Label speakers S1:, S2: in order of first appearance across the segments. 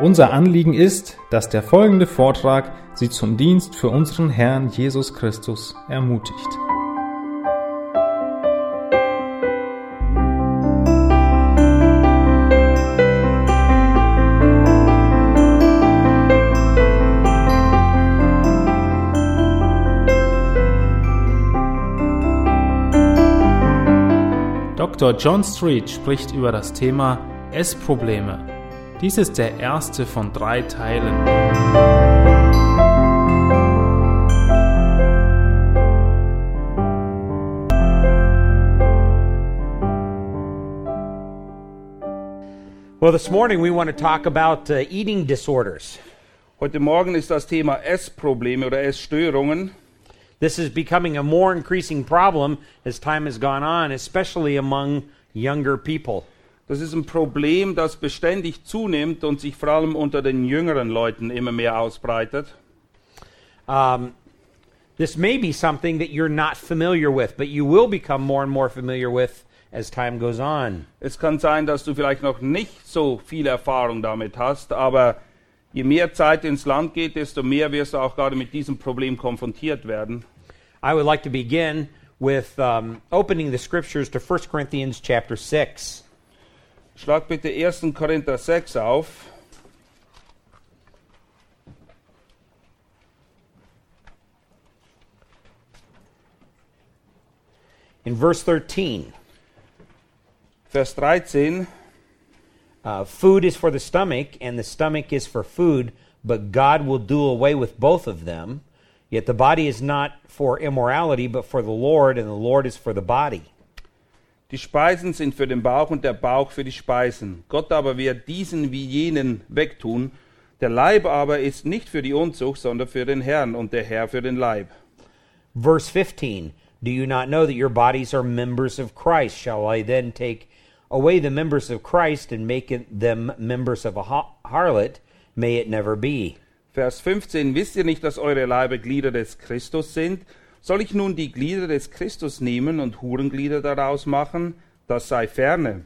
S1: Unser Anliegen ist, dass der folgende Vortrag Sie zum Dienst für unseren Herrn Jesus Christus ermutigt. Dr. John Street spricht über das Thema Essprobleme. Dies ist der erste von drei Teilen.
S2: Well, this morning we want to talk about uh, eating disorders.
S3: Heute Morgen ist das Thema Essprobleme oder Essstörungen.
S2: This is becoming a more increasing problem as time has gone on, especially among younger people.
S3: Das ist ein Problem, das beständig zunimmt und sich vor allem unter den jüngeren Leuten immer mehr ausbreitet.
S2: Um, this may be something that you're not familiar with, but you will become more and more familiar with as time goes on.
S3: Es kann sein, dass du vielleicht noch nicht so viel Erfahrung damit hast, aber je mehr Zeit ins Land geht, desto mehr wirst du auch gerade mit diesem Problem konfrontiert werden.
S2: I would like to begin with um, opening the scriptures to 1 Corinthians chapter 6.
S3: Schlag bitte 1. Korinther 6 auf.
S2: In verse 13,
S3: Vers 13.
S2: uh, food is for the stomach, and the stomach is for food, but God will do away with both of them. Yet the body is not for immorality, but for the Lord, and the Lord is for the body.
S3: Die Speisen sind für den Bauch und der Bauch für die Speisen. Gott aber wird diesen wie jenen wegtun. Der Leib aber ist nicht für die Unzucht, sondern für den Herrn und der Herr für den Leib.
S2: Verse 15 Do you not know that your bodies are members of Christ? Shall I then take away the members of Christ and make them members of a ha- harlot? May it never be.
S3: Vers 15. Wisst ihr nicht, dass eure Leibe Glieder des Christus sind? Soll ich nun die Glieder des Christus nehmen und Hurenglieder daraus machen? Das sei ferne.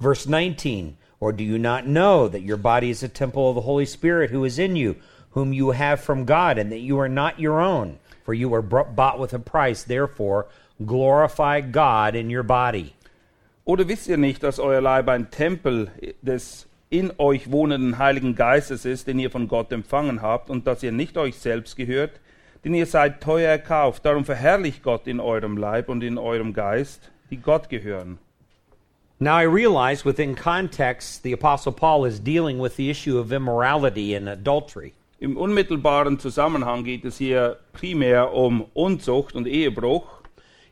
S2: Verse 19 Or do you not know that your body is a temple of the Holy Spirit who is in you, whom you have from God, and that you are not your own? For you were bought with a price. Therefore, glorify God in your body.
S3: Oder wisst ihr nicht, dass euer Leib ein Tempel des in euch wohnenden Heiligen Geistes ist, den ihr von Gott empfangen habt, und dass ihr nicht euch selbst gehört, denn ihr seid teuer erkauft. Darum verherrlicht Gott in eurem Leib und in eurem Geist, die Gott gehören.
S2: Now, I realize within context, the Apostle Paul is dealing with the issue of immorality and adultery.
S3: Im unmittelbaren Zusammenhang geht es hier primär um Unzucht und Ehebruch.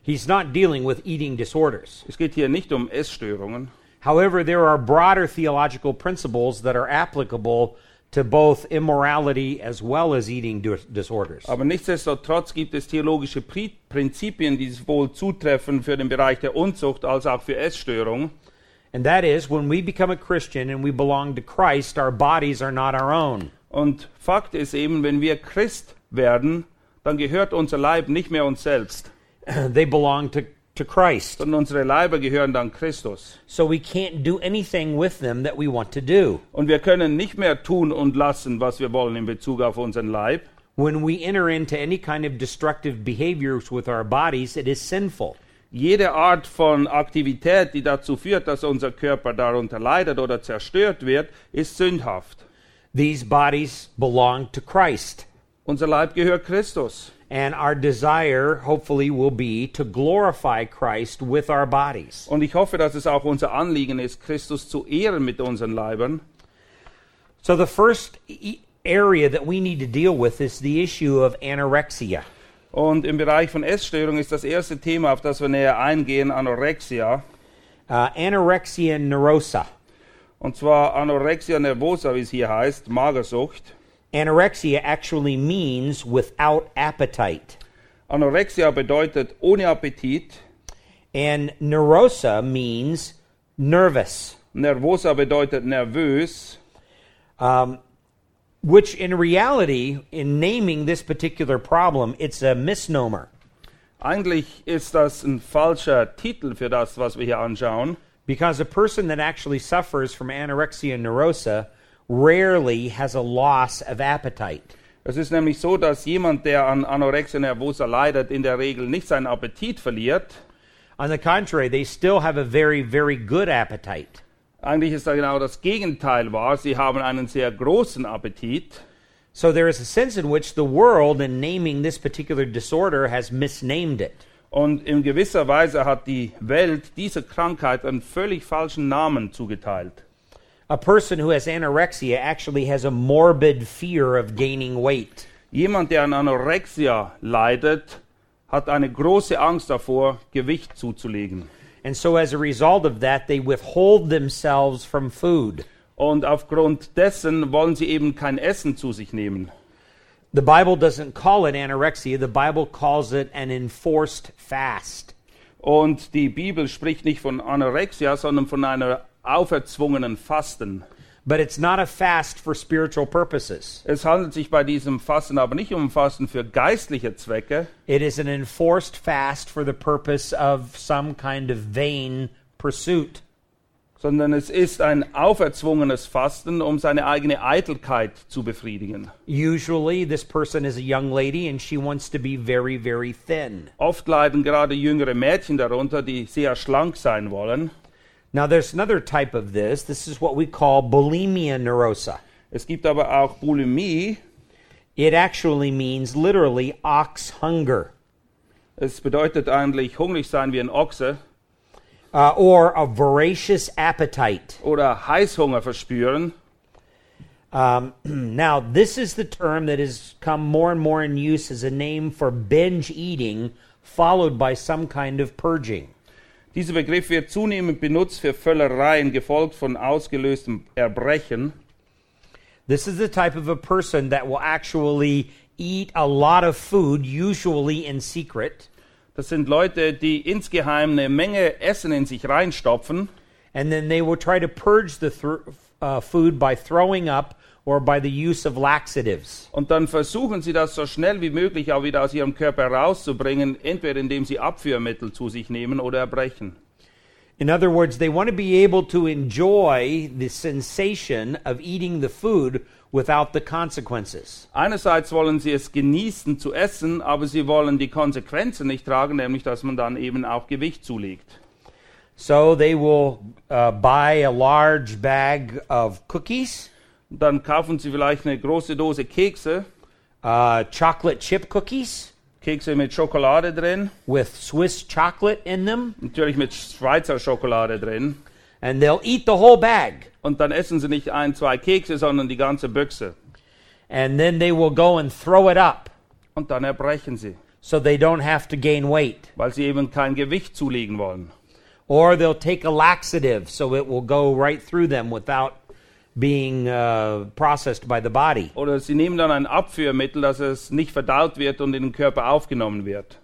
S2: He's not dealing with eating disorders.
S3: Es geht hier nicht um Essstörungen.
S2: However, there are broader theological principles that are applicable to both immorality as well as eating dis- disorders.
S3: Aber nichtsdestotrotz gibt es theologische Pri Prinzipien, die wohl zutreffen für den Bereich der Unzucht als auch für Essstörung.
S2: And that is, when we become a Christian and we belong to Christ, our bodies are not our own.
S3: Und Fakt ist eben, wenn wir Christ werden, dann gehört unser Leib nicht mehr uns selbst,
S2: they belong to, to Christ.
S3: sondern unsere Leiber gehören dann Christus.
S2: So we can't do anything with them that we want to do.
S3: Und wir können nicht mehr tun und lassen, was wir wollen in Bezug auf unseren Leib.
S2: When we enter into any kind of destructive behaviors with our bodies, it is sinful.
S3: Jede Art von Aktivität, die dazu führt, dass unser Körper darunter leidet oder zerstört wird, ist sündhaft.
S2: These bodies belong to Christ.
S3: Unser Leib gehört Christus.
S2: And our desire, hopefully, will be to glorify Christ with our bodies.
S3: Und ich hoffe, dass es auch unser Anliegen ist, Christus zu ehren mit unseren Leibern.
S2: So, the first e- area that we need to deal with is the issue of anorexia.
S3: Und im Bereich von Essstörung ist das erste Thema, auf das wir näher eingehen, Anorexia.
S2: Uh, anorexia nervosa.
S3: Und zwar Anorexia nervosa, wie es hier heißt, Magersucht.
S2: Anorexia actually means without appetite.
S3: Anorexia bedeutet ohne Appetit.
S2: And neurosa means nervous,
S3: Nervosa bedeutet nervös.
S2: um, which in reality, in naming this particular problem, it's a misnomer.
S3: Eigentlich ist das ein falscher Titel für das, was wir hier anschauen.
S2: Because a person that actually suffers from anorexia nervosa rarely has a loss of appetite.
S3: Es ist nämlich so, dass jemand, der an Anorexia nervosa leidet, in der Regel nicht seinen Appetit verliert.
S2: On the contrary, they still have a very, very good appetite.
S3: Eigentlich ist da genau das Gegenteil wahr. Sie haben einen sehr großen Appetit.
S2: So there is a sense in which the world, in naming this particular disorder, has misnamed it.
S3: Und in gewisser Weise hat die Welt dieser Krankheit einen völlig falschen Namen zugeteilt.
S2: A person who has anorexia actually has a morbid fear of gaining weight.
S3: Jemand, der an Anorexia leidet, hat eine große Angst davor, Gewicht zuzulegen.
S2: And so, as a result of that, they withhold themselves from food.
S3: Und aufgrund dessen wollen sie eben kein Essen zu sich nehmen.
S2: The Bible doesn't call it anorexia, the Bible calls it an enforced fast.
S3: Und die Bibel spricht nicht von Anorexia, sondern von einer auferzwungenen Fasten.
S2: But it's not a fast for spiritual purposes.
S3: Es handelt sich bei diesem Fasten aber nicht um Fasten für geistliche Zwecke,
S2: It is an enforced fast for the purpose of some kind of vain pursuit.
S3: sondern es ist ein auferzwungenes Fasten, um seine eigene Eitelkeit zu befriedigen.
S2: Usually, this person is a young lady and she wants to be very, very thin.
S3: Oft leiden gerade jüngere Mädchen darunter, die sehr schlank sein wollen.
S2: Now, there's another type of this. This is what we call bulimia neurosa.
S3: Es gibt aber auch Bulimie.
S2: It actually means literally ox hunger
S3: Es bedeutet eigentlich hungrig sein wie ein Ochse
S2: uh, or a voracious appetite.
S3: oder Heißhunger verspüren.
S2: Um, now, this is the term that has come more and more in use as a name for binge eating, followed by some kind of purging.
S3: Dieser Begriff wird zunehmend benutzt für Völlereien, gefolgt von ausgelöstem Erbrechen.
S2: This is the type of a person that will actually eat a lot of food, usually in secret,
S3: Das sind Leute, die insgeheim eine Menge Essen in sich reinstopfen
S2: and then they will try to purge the thr uh, food by throwing up or by the use of laxatives.
S3: und dann versuchen sie das so schnell wie möglich auch wieder aus ihrem Körper rauszubringen, entweder indem sie Abführmittel zu sich nehmen oder erbrechen.
S2: In other words, they want to be able to enjoy the sensation of eating the food without the consequences.
S3: Einerseits wollen sie es genießen zu essen, aber sie wollen die Konsequenzen nicht tragen, nämlich dass man dann eben auch Gewicht zulegt.
S2: So they will uh, buy a large bag of cookies,
S3: dann kaufen sie vielleicht eine große Dose Kekse,
S2: uh, chocolate chip cookies
S3: Kekse mit Schokolade drin,
S2: with Swiss chocolate in them,
S3: natürlich mit Schweizer Schokolade drin.
S2: and they'll eat the whole bag.
S3: Und dann essen sie nicht ein, zwei Kekse, sondern die ganze Büchse.
S2: And then they will go and throw it up
S3: Und dann erbrechen sie,
S2: so they don't have to gain weight.
S3: weil sie eben kein Gewicht zulegen wollen.
S2: Or they'll take a laxative so it will go right through them without being uh, processed by the body.
S3: Oder sie nehmen dann ein Abführmittel, dass es nicht verdaut wird und in den Körper aufgenommen wird.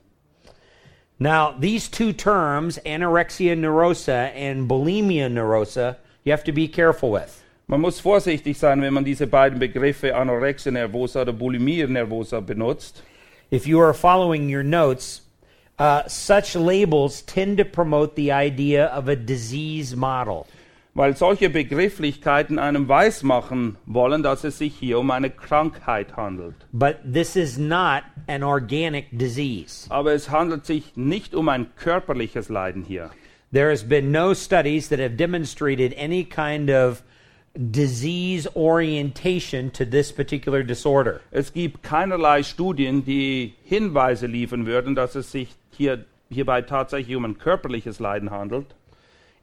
S2: Now, these two terms, anorexia nervosa and bulimia nervosa, you have to be careful with.
S3: Man muss vorsichtig sein, wenn man diese beiden Begriffe Anorexia nervosa oder Bulimie nervosa benutzt.
S2: If you are following your notes, uh, such labels tend to promote the idea of a disease model.
S3: Weil solche Begrifflichkeiten einem weismachen wollen, dass es sich hier um eine Krankheit handelt.
S2: But this is not an organic disease.
S3: Aber es handelt sich nicht um ein körperliches Leiden hier.
S2: There has been no studies that have demonstrated any kind of disease orientation to this particular disorder.
S3: Es gibt keinerlei Studien, die Hinweise liefern würden, dass es sich hier, hierbei tatsächlich um ein körperliches Leiden handelt.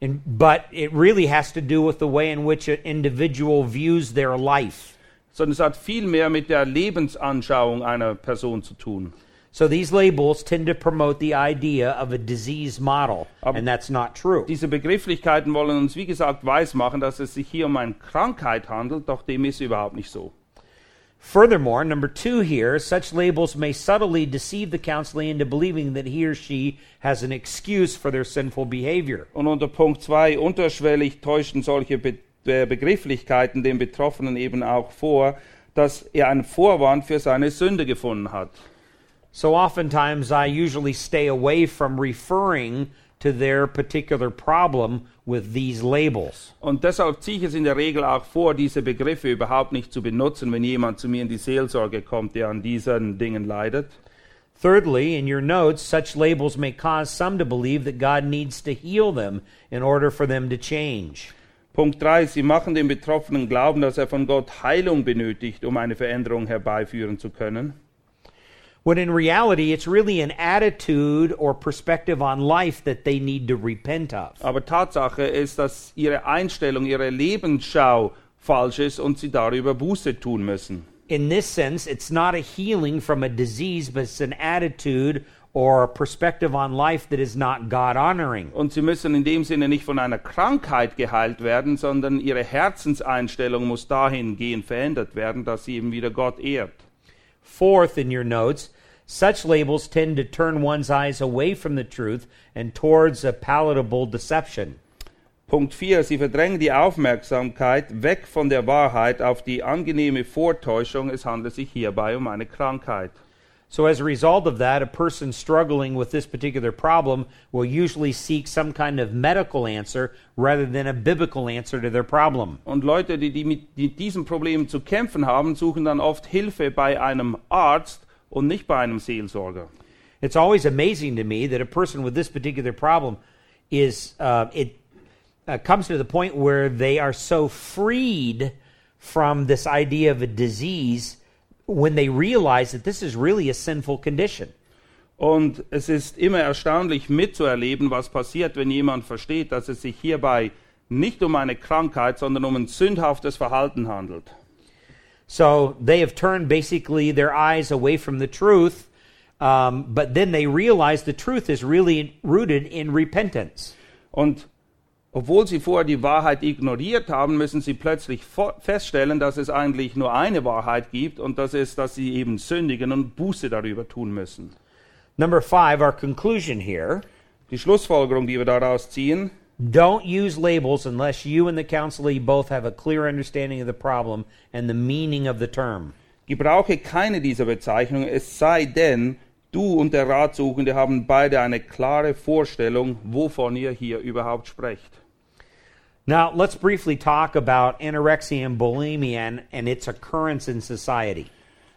S2: And, but it really has to do with the way in which an individual views their life.
S3: sondern es hat viel mehr mit der Lebensanschauung einer Person zu tun.
S2: So these labels tend to promote the idea of a disease model,
S3: Aber-
S2: and that's not true.
S3: Diese Begrifflichkeiten wollen uns, wie gesagt, weismachen, dass es sich hier um eine Krankheit handelt, doch dem ist überhaupt nicht so.
S2: Furthermore, number two here, such labels may subtly deceive the counselee into believing that he or she has an excuse for their sinful behavior.
S3: Und unter Punkt 2, unterschwellig täuschen solche Be äh, Begrifflichkeiten dem Betroffenen eben auch vor, dass er einen Vorwand für seine Sünde gefunden hat.
S2: So oftentimes I usually stay away from referring to their particular problem with these labels.
S3: Und deshalb ziehe ich es in der Regel auch vor, diese Begriffe überhaupt nicht zu benutzen, wenn jemand zu mir in die Seelsorge kommt, der an diesen Dingen leidet.
S2: Thirdly, in your notes, such labels may cause some to believe that God needs to heal them in order for them to change.
S3: Punkt 3. Sie machen den Betroffenen glauben, dass er von Gott Heilung benötigt, um eine Veränderung herbeiführen zu können.
S2: When in reality, it's really an attitude or perspective on life that they need to repent of.
S3: Aber Tatsache ist, dass ihre Einstellung, ihre Lebensschau falsch ist und sie darüber Buße tun müssen.
S2: In this sense, it's not a healing from a disease, but it's an attitude or a perspective on life that is not God honoring.
S3: Und sie müssen in dem Sinne nicht von einer Krankheit geheilt werden, sondern ihre Herzenseinstellung muss dahingehend verändert werden, dass sie eben wieder Gott ehrt.
S2: Fourth, in your notes, such labels tend to turn one's eyes away from the truth and towards a palatable deception.
S3: Punkt 4. Sie verdrängen die Aufmerksamkeit weg von der Wahrheit auf die angenehme Vortäuschung. Es handelt sich hierbei um eine Krankheit.
S2: So, as a result of that, a person struggling with this particular problem will usually seek some kind of medical answer rather than a biblical answer to their problem.
S3: Und Leute, die, die mit die diesem Problem zu kämpfen haben, suchen dann oft Hilfe bei einem Arzt und nicht bei einem Seelsorger.
S2: It's always amazing to me that a person with this particular problem is uh, it uh, comes to the point where they are so freed from this idea of a disease when they realize that this is really a sinful condition.
S3: Und es ist immer erstaunlich mitzuerleben, was passiert, wenn jemand versteht, dass es sich hierbei nicht um eine Krankheit, sondern um ein sündhaftes Verhalten handelt.
S2: So they have turned basically their eyes away from the truth, um, but then they realize the truth is really rooted in repentance.
S3: Und obwohl sie vorher die Wahrheit ignoriert haben, müssen sie plötzlich feststellen, dass es eigentlich nur eine Wahrheit gibt und das ist, dass sie eben sündigen und Buße darüber tun müssen.
S2: Number five, our conclusion here
S3: Die Schlussfolgerung, die wir daraus ziehen,
S2: don't use labels unless you and the counselee both have a clear understanding of the problem and the meaning of the term.
S3: gebrauche keine dieser Bezeichnungen, es sei denn, du und der Ratsuchende haben beide eine klare Vorstellung, wovon ihr hier überhaupt sprecht.
S2: Now, let's briefly talk about anorexia and bulimia and, and its occurrence in society.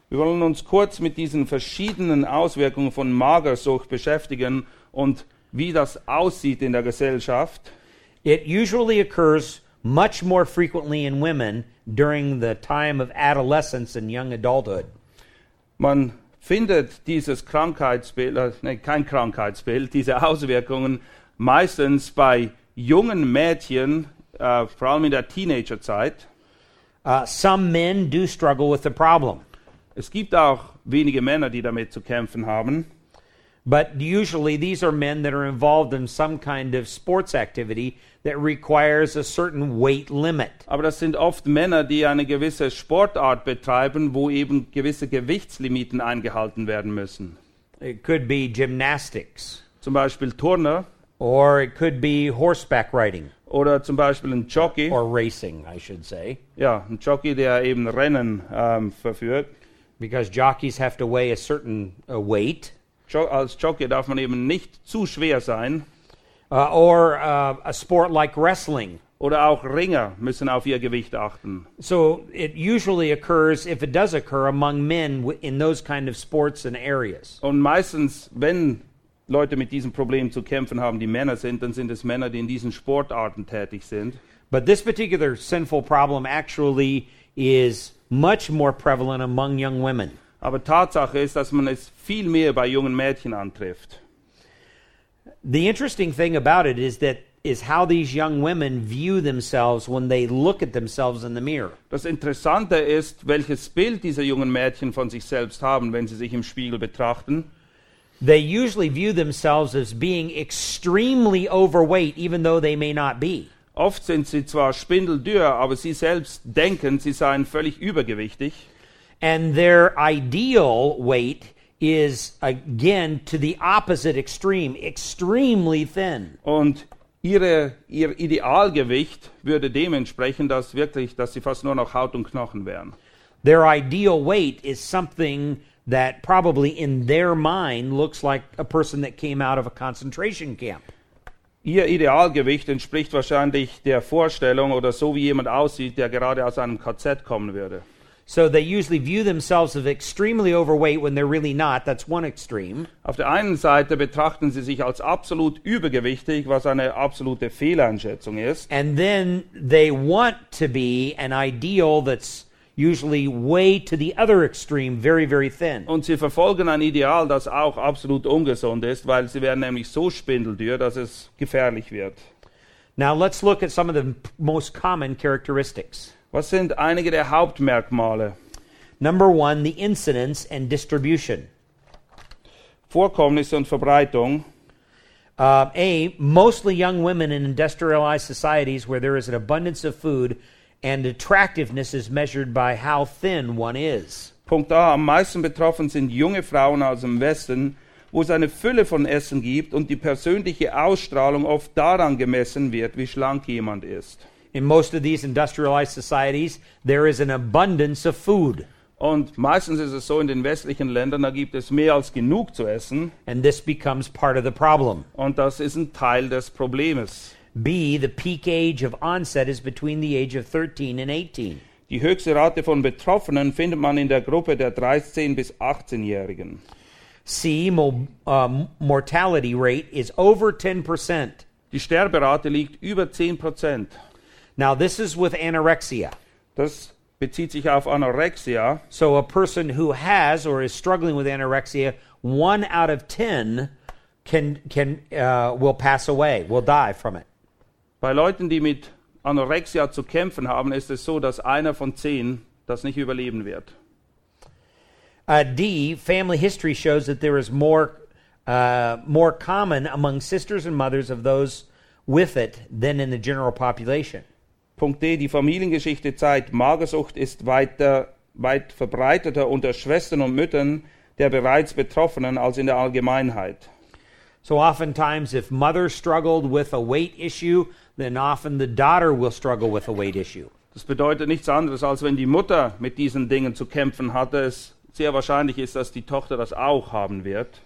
S3: Wir wollen uns kurz mit diesen verschiedenen Auswirkungen von Magersucht beschäftigen und wie das aussieht in der Gesellschaft.
S2: It usually occurs much more frequently in women during the time of adolescence and young adulthood.
S3: Man findet dieses Krankheitsbild, äh, nee, kein Krankheitsbild, diese Auswirkungen meistens bei jungen Mädchen, äh, vor allem in der Teenagerzeit.
S2: Uh, some men do struggle with the problem,
S3: Es gibt auch wenige Männer, die damit zu kämpfen haben.
S2: But usually these are men that are involved in some kind of sports activity that requires a certain weight limit.
S3: Aber das sind oft Männer, die eine gewisse Sportart betreiben, wo eben gewisse Gewichtslimiten eingehalten werden müssen.
S2: It could be gymnastics,
S3: Zum Beispiel Turner
S2: or it could be horseback riding,
S3: oder zum Beispiel ein Jockey.
S2: or racing, I should say,
S3: Ja, ein Jockey, der eben Rennen ähm, verführt.
S2: because jockeys have to weigh a certain uh, weight.
S3: Als Jockey darf man eben nicht zu schwer sein.
S2: Uh, or uh, a sport like wrestling.
S3: Oder auch Ringer müssen auf ihr Gewicht achten.
S2: So it usually occurs, if it does occur, among men in those kind of sports and areas.
S3: Und meistens, wenn Leute mit diesem Problem zu kämpfen haben, die Männer sind, dann sind es Männer, die in diesen Sportarten tätig sind.
S2: But this particular sinful problem actually is much more prevalent among young women.
S3: Aber Tatsache ist, dass man es viel mehr bei jungen Mädchen antrifft.
S2: The interesting thing about it is that is how these young women view themselves when they look at themselves in the mirror.
S3: Das Interessante ist, welches Bild diese jungen Mädchen von sich selbst haben, wenn sie sich im Spiegel betrachten.
S2: They usually view themselves as being extremely overweight, even though they may not be.
S3: Oft sind sie zwar spindeldürr, aber sie selbst denken, sie seien völlig übergewichtig.
S2: And their ideal weight is, again, to the opposite extreme, extremely thin.
S3: Und ihre, ihr Idealgewicht würde dementsprechend, dass wirklich, dass sie fast nur noch Haut und Knochen wären.
S2: Their ideal weight is something that probably in their mind looks like a person that came out of a concentration camp.
S3: Ihr Idealgewicht entspricht wahrscheinlich der Vorstellung oder so wie jemand aussieht, der gerade aus einem KZ kommen würde.
S2: So they usually view themselves as extremely overweight when they're really not. That's one extreme.
S3: Auf der einen Seite betrachten sie sich als absolut übergewichtig, was eine absolute Fehleinschätzung ist.
S2: And then they want to be an ideal that's usually way to the other extreme, very, very thin.
S3: Und sie verfolgen ein Ideal, das auch absolut ungesund ist, weil sie werden nämlich so spindeldürr, dass es gefährlich wird.
S2: Now let's look at some of the most common characteristics.
S3: Was sind einige der Hauptmerkmale?
S2: Number one, the incidence and distribution.
S3: Vorkommnisse und Verbreitung.
S2: Uh, a, mostly young women in industrialized societies where there is an abundance of food and attractiveness is measured by how thin one is.
S3: Punkt A. Am meisten betroffen sind junge Frauen aus dem Westen, wo es eine Fülle von Essen gibt und die persönliche Ausstrahlung oft daran gemessen wird, wie schlank jemand ist.
S2: In most of these industrialized societies, there is an abundance of food,
S3: Und meistens ist es so in den westlichen Ländern, da gibt es mehr als genug zu essen
S2: and this becomes part of the problem.
S3: und das ist ein Teil des Problems.
S2: B, the peak age of onset is between the age of 13 and 18.
S3: Die höchste Rate von Betroffenen findet man in der Gruppe der 13 bis 18-Jährigen.
S2: C, mo- uh, mortality rate is over 10%.
S3: Die Sterberate liegt über 10 Prozent.
S2: Now, this is with anorexia.
S3: Das bezieht sich auf Anorexia.
S2: So, a person who has or is struggling with anorexia, one out of 10 can, can, uh, will pass away, will die from it.
S3: Bei Leuten, die mit Anorexia zu kämpfen haben, ist es so, dass einer von zehn das nicht überleben wird.
S2: Uh, D, family history shows that there is more, uh, more common among sisters and mothers of those with it than in the general population.
S3: Punkt D. Die Familiengeschichte zeigt, Magersucht ist weiter, weit verbreiteter unter Schwestern und Müttern der bereits Betroffenen als in der Allgemeinheit.
S2: So, oftentimes, if mother struggled with a weight issue, then often the daughter will struggle with a weight issue.
S3: Das bedeutet nichts anderes, als wenn die Mutter mit diesen Dingen zu kämpfen hatte, es sehr wahrscheinlich ist, dass die Tochter das auch haben wird.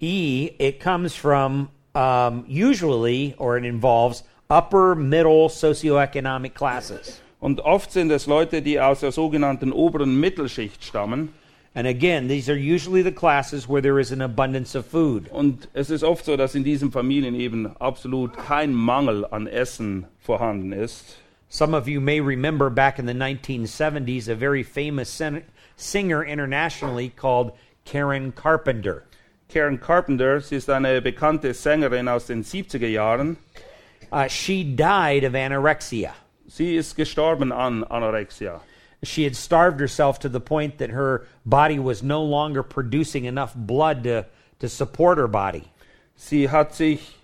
S2: E, it comes from um, usually, or it involves upper middle socioeconomic classes.
S3: Und oft sind es Leute, die aus der sogenannten oberen Mittelschicht stammen.
S2: And again, these are usually the classes where there is an abundance of food.
S3: Und es ist oft so, dass in diesen Familien eben absolut kein Mangel an Essen vorhanden ist.
S2: Some of you may remember back in the 1970s a very famous singer internationally called Karen Carpenter.
S3: Karen Carpenter, sie ist eine bekannte Sängerin aus den 70er Jahren.
S2: Uh, she died of anorexia.
S3: Sie ist gestorben an Anorexia.
S2: She had starved herself to the point that her body was no longer producing enough blood to, to support her body.
S3: Sie hat sich,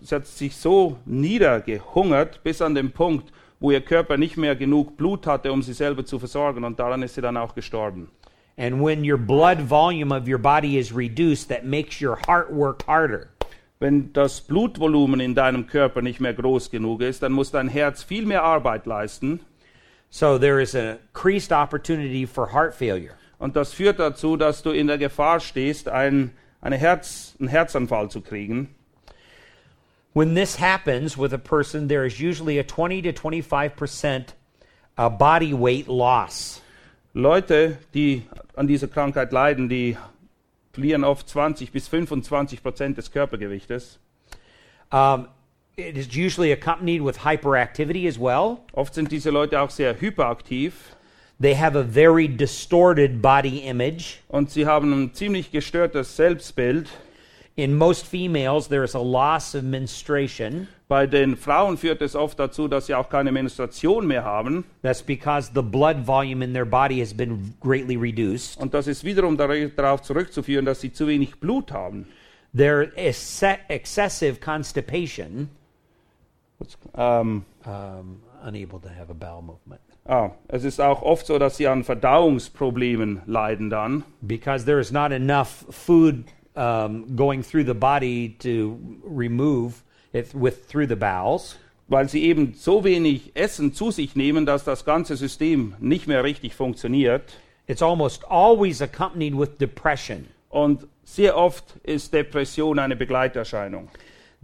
S3: sie hat sich so niedergehungert bis an den Punkt, wo ihr Körper nicht mehr genug Blut hatte, um sie selber zu versorgen. Und daran ist sie dann auch gestorben.
S2: And when your blood volume of your body is reduced, that makes your heart work harder.
S3: Wenn das Blutvolumen in deinem Körper nicht mehr groß genug ist, dann muss dein Herz viel mehr Arbeit leisten.
S2: So there is an increased opportunity for heart failure.
S3: Und das führt dazu, dass du in der Gefahr stehst, ein, eine Herz, einen Herzanfall zu kriegen.
S2: When this happens with a person, there is usually a 20 to 25% uh, body weight loss.
S3: Leute, die an dieser Krankheit leiden, die verlieren oft 20 bis 25 Prozent des Körpergewichtes.
S2: Um, it is usually accompanied with hyperactivity as well.
S3: Oft sind diese Leute auch sehr hyperaktiv
S2: They have a very distorted body image.
S3: und sie haben ein ziemlich gestörtes Selbstbild.
S2: In most females, there is a loss of menstruation.
S3: Bei den Frauen führt es oft dazu, dass sie auch keine Menstruation mehr haben.
S2: That's because the blood volume in their body has been greatly reduced.
S3: Und das ist wiederum dar- darauf zurückzuführen, dass sie zu wenig Blut haben.
S2: Their exce- excessive constipation,
S3: Ähm,
S2: um, unable to have a bowel movement,
S3: ah, es ist auch oft so, dass sie an Verdauungsproblemen leiden dann.
S2: because there is not enough food um, going through the body to remove with through the bowels.
S3: weil sie eben so wenig Essen zu sich nehmen, dass das ganze System nicht mehr richtig funktioniert.
S2: It's almost always accompanied with depression.
S3: Und sehr oft ist Depression eine Begleiterscheinung.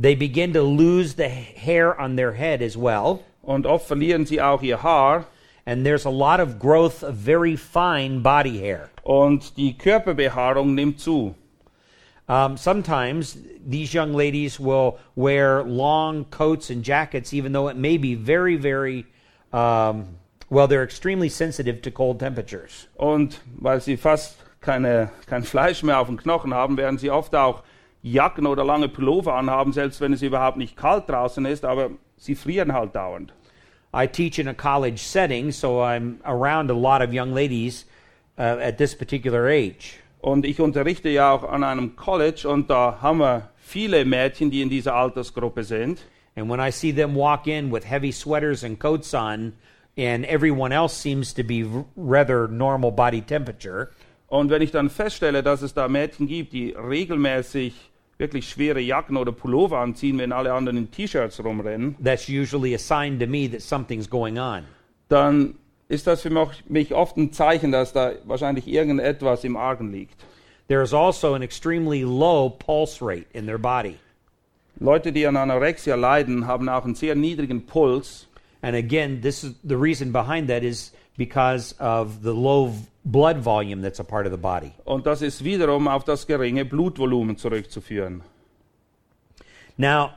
S2: They begin to lose the hair on their head as well.
S3: Und oft verlieren sie auch ihr Haar.
S2: And there's a lot of growth of very fine body hair.
S3: Und die Körperbehaarung nimmt zu.
S2: Um, sometimes these young ladies will wear long coats and jackets, even though it may be very, very, um, well, they're extremely sensitive to cold temperatures.
S3: Und weil sie fast keine, kein Fleisch mehr auf den Knochen haben, werden sie oft auch Jacken oder lange Pullover anhaben, selbst wenn es überhaupt nicht kalt draußen ist, aber sie frieren halt dauernd.
S2: I teach in a college setting, so I'm around a lot of young ladies uh, at this particular age.
S3: Und ich unterrichte ja auch an einem College und da haben wir viele Mädchen, die in dieser Altersgruppe sind.
S2: And when I see them walk in with heavy sweaters and coats on, and everyone else seems to be rather normal body temperature,
S3: Und wenn ich dann feststelle, dass es da Mädchen gibt, die regelmäßig wirklich schwere Jacken oder Pullover anziehen, wenn alle anderen in T-Shirts rumrennen,
S2: that's usually a sign to me that something's going on.
S3: dann ist das für mich- oft ein Zeichen, dass da wahrscheinlich irgendetwas im Argen liegt.
S2: There is also an extremely low pulse rate in their body.
S3: Leute, die an Anorexia leiden, haben auch einen sehr niedrigen Puls.
S2: And again, this is the reason behind that is because of the low blood volume that's a part of the body.
S3: Und das ist wiederum auf das geringe Blutvolumen zurückzuführen.
S2: Now,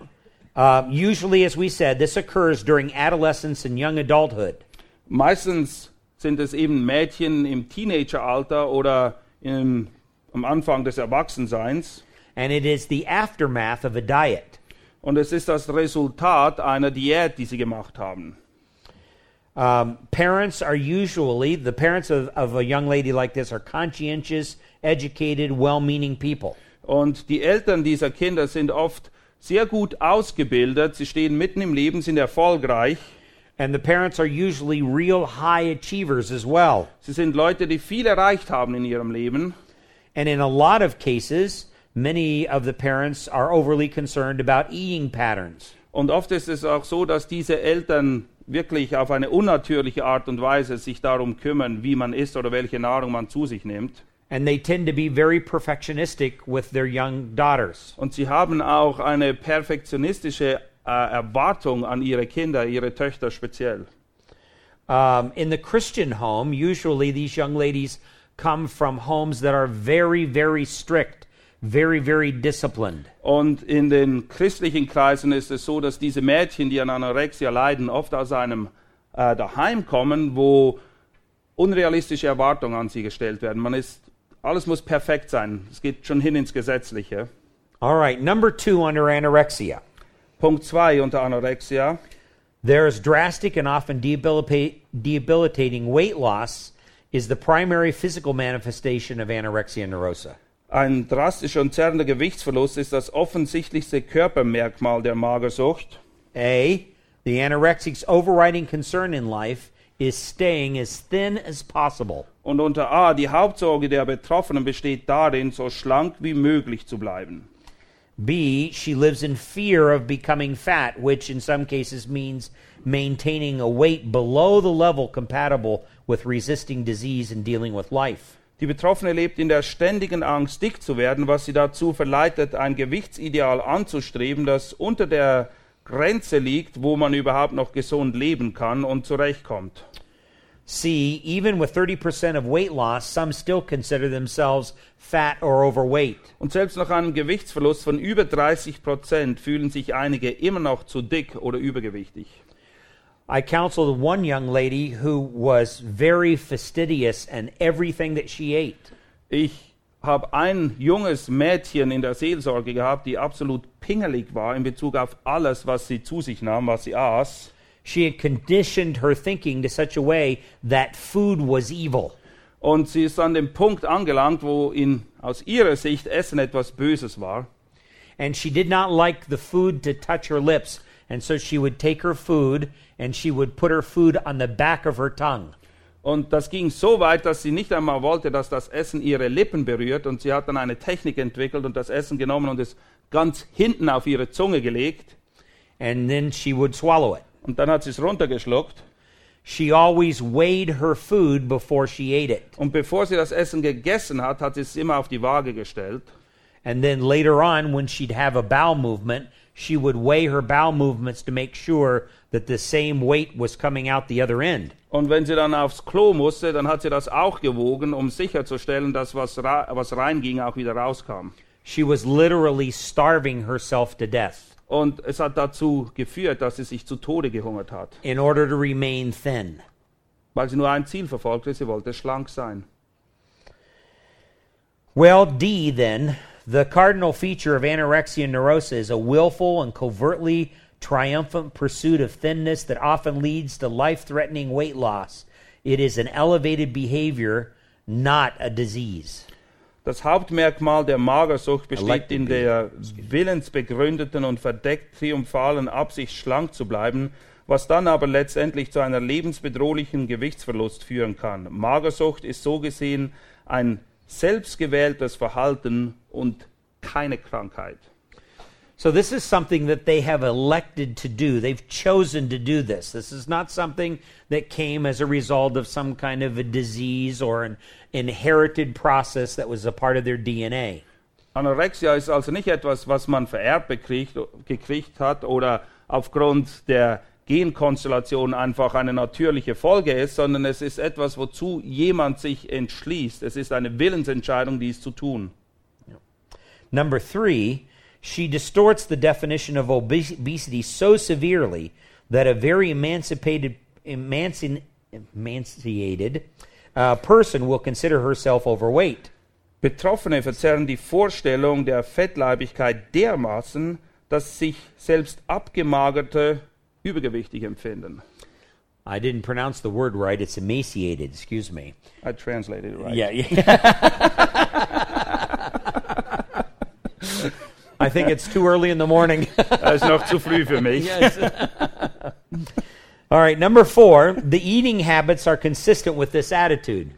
S2: uh, usually, as we said, this occurs during adolescence and young adulthood.
S3: Meistens sind es eben Mädchen im Teenageralter oder im, am Anfang des Erwachsenseins.
S2: And it is the aftermath of a diet.
S3: Und es ist das Resultat einer Diät, die sie gemacht haben.
S2: Um, parents are usually, the parents of, of a young lady like this are conscientious, educated, well meaning people.
S3: Und die Eltern dieser Kinder sind oft sehr gut ausgebildet, sie stehen mitten im Leben, sind erfolgreich.
S2: And the parents are usually real high achievers as well.
S3: Sie sind Leute, die viel erreicht haben in ihrem Leben.
S2: And in a lot of cases, many of the parents are overly concerned about eating patterns.
S3: Und oft ist es auch so, dass diese Eltern wirklich auf eine unnatürliche Art und Weise sich darum kümmern, wie man isst oder welche Nahrung man zu sich nimmt.
S2: And they tend to be very perfectionistic with their young daughters.
S3: Und sie haben auch eine perfektionistische äh, Erwartung an ihre Kinder, ihre Töchter speziell.
S2: Um, in the Christian home, usually these young ladies come from homes that are very, very strict, very, very disciplined.
S3: Und in den christlichen Kreisen ist es so, dass diese Mädchen, die an Anorexia leiden, oft aus einem äh, Daheim kommen, wo unrealistische Erwartungen an sie gestellt werden. Man ist, alles muss perfekt sein. Es geht schon hin ins Gesetzliche.
S2: All right, number two under anorexia.
S3: Punkt 2 unter Anorexia.
S2: There's drastic and often debilita- debilitating weight loss is the primary physical manifestation of anorexia nervosa.
S3: Ein drastischer und zerrender Gewichtsverlust ist das offensichtlichste Körpermerkmal der Magersucht.
S2: A, the anorexic's overriding concern in life is staying as thin as possible.
S3: Und unter A, die Hauptsorge der Betroffenen besteht darin, so schlank wie möglich zu bleiben.
S2: B, she lives in fear of becoming fat, which in some cases means maintaining a weight below the level compatible with resisting disease and dealing with life.
S3: Die Betroffene lebt in der ständigen Angst, dick zu werden, was sie dazu verleitet, ein Gewichtsideal anzustreben, das unter der Grenze liegt, wo man überhaupt noch gesund leben kann und zurechtkommt.
S2: C, even with 30% of weight loss, some still consider themselves fat or overweight.
S3: Und selbst nach einem Gewichtsverlust von über 30 Prozent fühlen sich einige immer noch zu dick oder übergewichtig.
S2: I counseled one young lady who was very fastidious in everything that she ate.
S3: Ich habe ein junges Mädchen in der Seelsorge gehabt, die absolut pingelig war in Bezug auf alles, was sie zu sich nahm, was sie aß.
S2: She had conditioned her thinking to such a way that food was evil.
S3: Und sie ist an dem Punkt angelangt, wo in, aus ihrer Sicht Essen etwas Böses war.
S2: And she did not like the food to touch her lips. And so she would take her food and she would put her food on the back of her tongue.
S3: Und das ging so weit, dass sie nicht einmal wollte, dass das Essen ihre Lippen berührt. Und sie hat dann eine Technik entwickelt und das Essen genommen und es ganz hinten auf ihre Zunge gelegt.
S2: And then she would swallow it.
S3: Und dann hat sie es runtergeschluckt.
S2: She always weighed her food before she ate it.
S3: Und bevor sie das Essen gegessen hat, hat sie es immer auf die Waage gestellt.
S2: And then later on, when she'd have a bowel movement, she would weigh her bowel movements to make sure that the same weight was coming out the other end.
S3: Und wenn sie dann aufs Klo musste, dann hat sie das auch gewogen, um sicherzustellen, dass was, was reinging, auch wieder rauskam.
S2: She was literally starving herself to death
S3: Und es hat dazu geführt, dass sie sich zu Tode gehungert hat,
S2: in order to remain thin.
S3: weil sie nur ein Ziel verfolgte, sie wollte schlank sein.
S2: Well, D then, the cardinal feature of anorexia nervosa is a willful and covertly triumphant pursuit of thinness that often leads to life threatening weight loss. It is an elevated behavior, not a disease.
S3: Das Hauptmerkmal der Magersucht besteht in der willensbegründeten und verdeckt triumphalen Absicht, schlank zu bleiben, was dann aber letztendlich zu einer lebensbedrohlichen Gewichtsverlust führen kann. Magersucht ist so gesehen ein selbstgewähltes Verhalten und keine Krankheit.
S2: So, this is something that they have elected to do. They've chosen to do this. This is not something that came as a result of some kind of a disease or an inherited process that was a part of their DNA.
S3: Anorexia ist also nicht etwas, was man vererbt bekriegt, gekriegt hat oder aufgrund der Genkonstellation einfach eine natürliche Folge ist, sondern es ist etwas, wozu jemand sich entschließt. Es ist eine Willensentscheidung, dies zu tun.
S2: Number three, she distorts the definition of obesity so severely that a very emancipated, emanci- emaciated uh, person will consider herself overweight.
S3: Betroffene verzerren die Vorstellung der Fettleibigkeit dermaßen, dass sich selbst abgemagerte übergewichtig empfinden.
S2: I didn't pronounce the word right. It's emaciated. Excuse me.
S3: I translated it right.
S2: Yeah. yeah. I think it's too early in the morning.
S3: Das ist noch zu früh für mich.
S2: All right, number four, the eating habits are consistent with this attitude.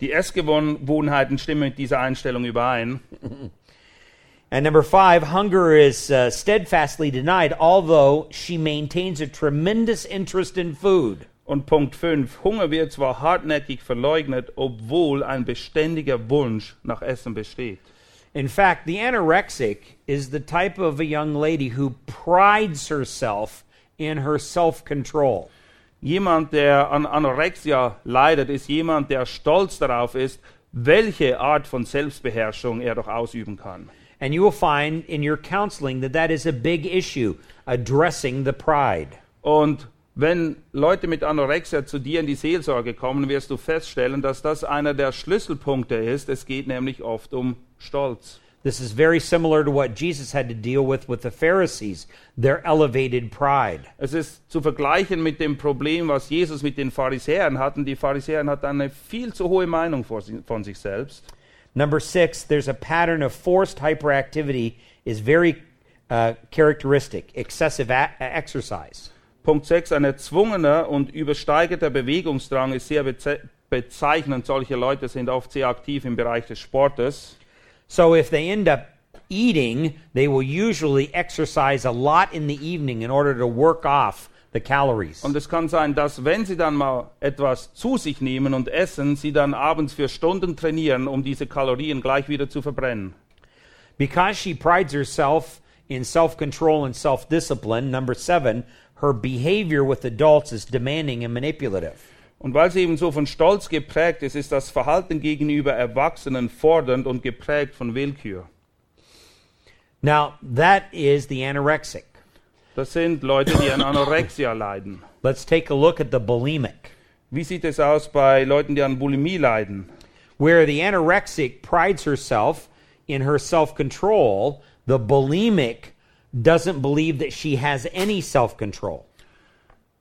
S3: Die Essgewohnheiten stimmen mit dieser Einstellung überein.
S2: And number five, hunger is uh, steadfastly denied, although she maintains a tremendous interest in food.
S3: Und Punkt 5. Hunger wird zwar hartnäckig verleugnet, obwohl ein beständiger Wunsch nach Essen besteht.
S2: In fact, the anorexic is the type of a young lady who prides herself in her self control.
S3: Jemand, der an Anorexia leidet, ist jemand, der stolz darauf ist, welche Art von Selbstbeherrschung er doch ausüben kann.
S2: And you will find in your counseling that that is a big issue, addressing the pride.
S3: Und wenn Leute mit Anorexia zu dir in die Seelsorge kommen, wirst du feststellen, dass das einer der Schlüsselpunkte ist. Es geht nämlich oft um Stolz.
S2: This is very similar to what Jesus had to deal with with the Pharisees, their elevated pride.
S3: Es ist zu vergleichen mit dem Problem, was Jesus mit den Pharisäern hatten. Die Pharisäer hatten eine viel zu hohe Meinung von sich selbst.
S2: Number six, there's a pattern of forced hyperactivity is very uh, characteristic, excessive exercise.
S3: Punkt 6. Ein erzwungener und übersteigerter Bewegungsdrang ist sehr beze bezeichnend. Solche Leute sind oft sehr aktiv im Bereich des Sportes.
S2: So if they end up eating, they will usually exercise a lot in the evening in order to work off the calories.
S3: Und es kann sein, dass wenn sie dann mal etwas zu sich nehmen und essen, sie dann abends für Stunden trainieren, um diese Kalorien gleich wieder zu verbrennen.
S2: Because she prides herself in self control and self discipline, number seven, her behavior with adults is demanding and manipulative.
S3: Und weil sie eben so von Stolz geprägt ist, ist das Verhalten gegenüber Erwachsenen fordernd und geprägt von Willkür.
S2: Now, that is the anorexic.
S3: Das sind Leute, die an Anorexia leiden.
S2: Let's take a look at the bulimic.
S3: Wie sieht es aus bei Leuten, die an Bulimie leiden?
S2: Where the anorexic prides herself in her self control, the bulimic doesn't believe that she has any self control.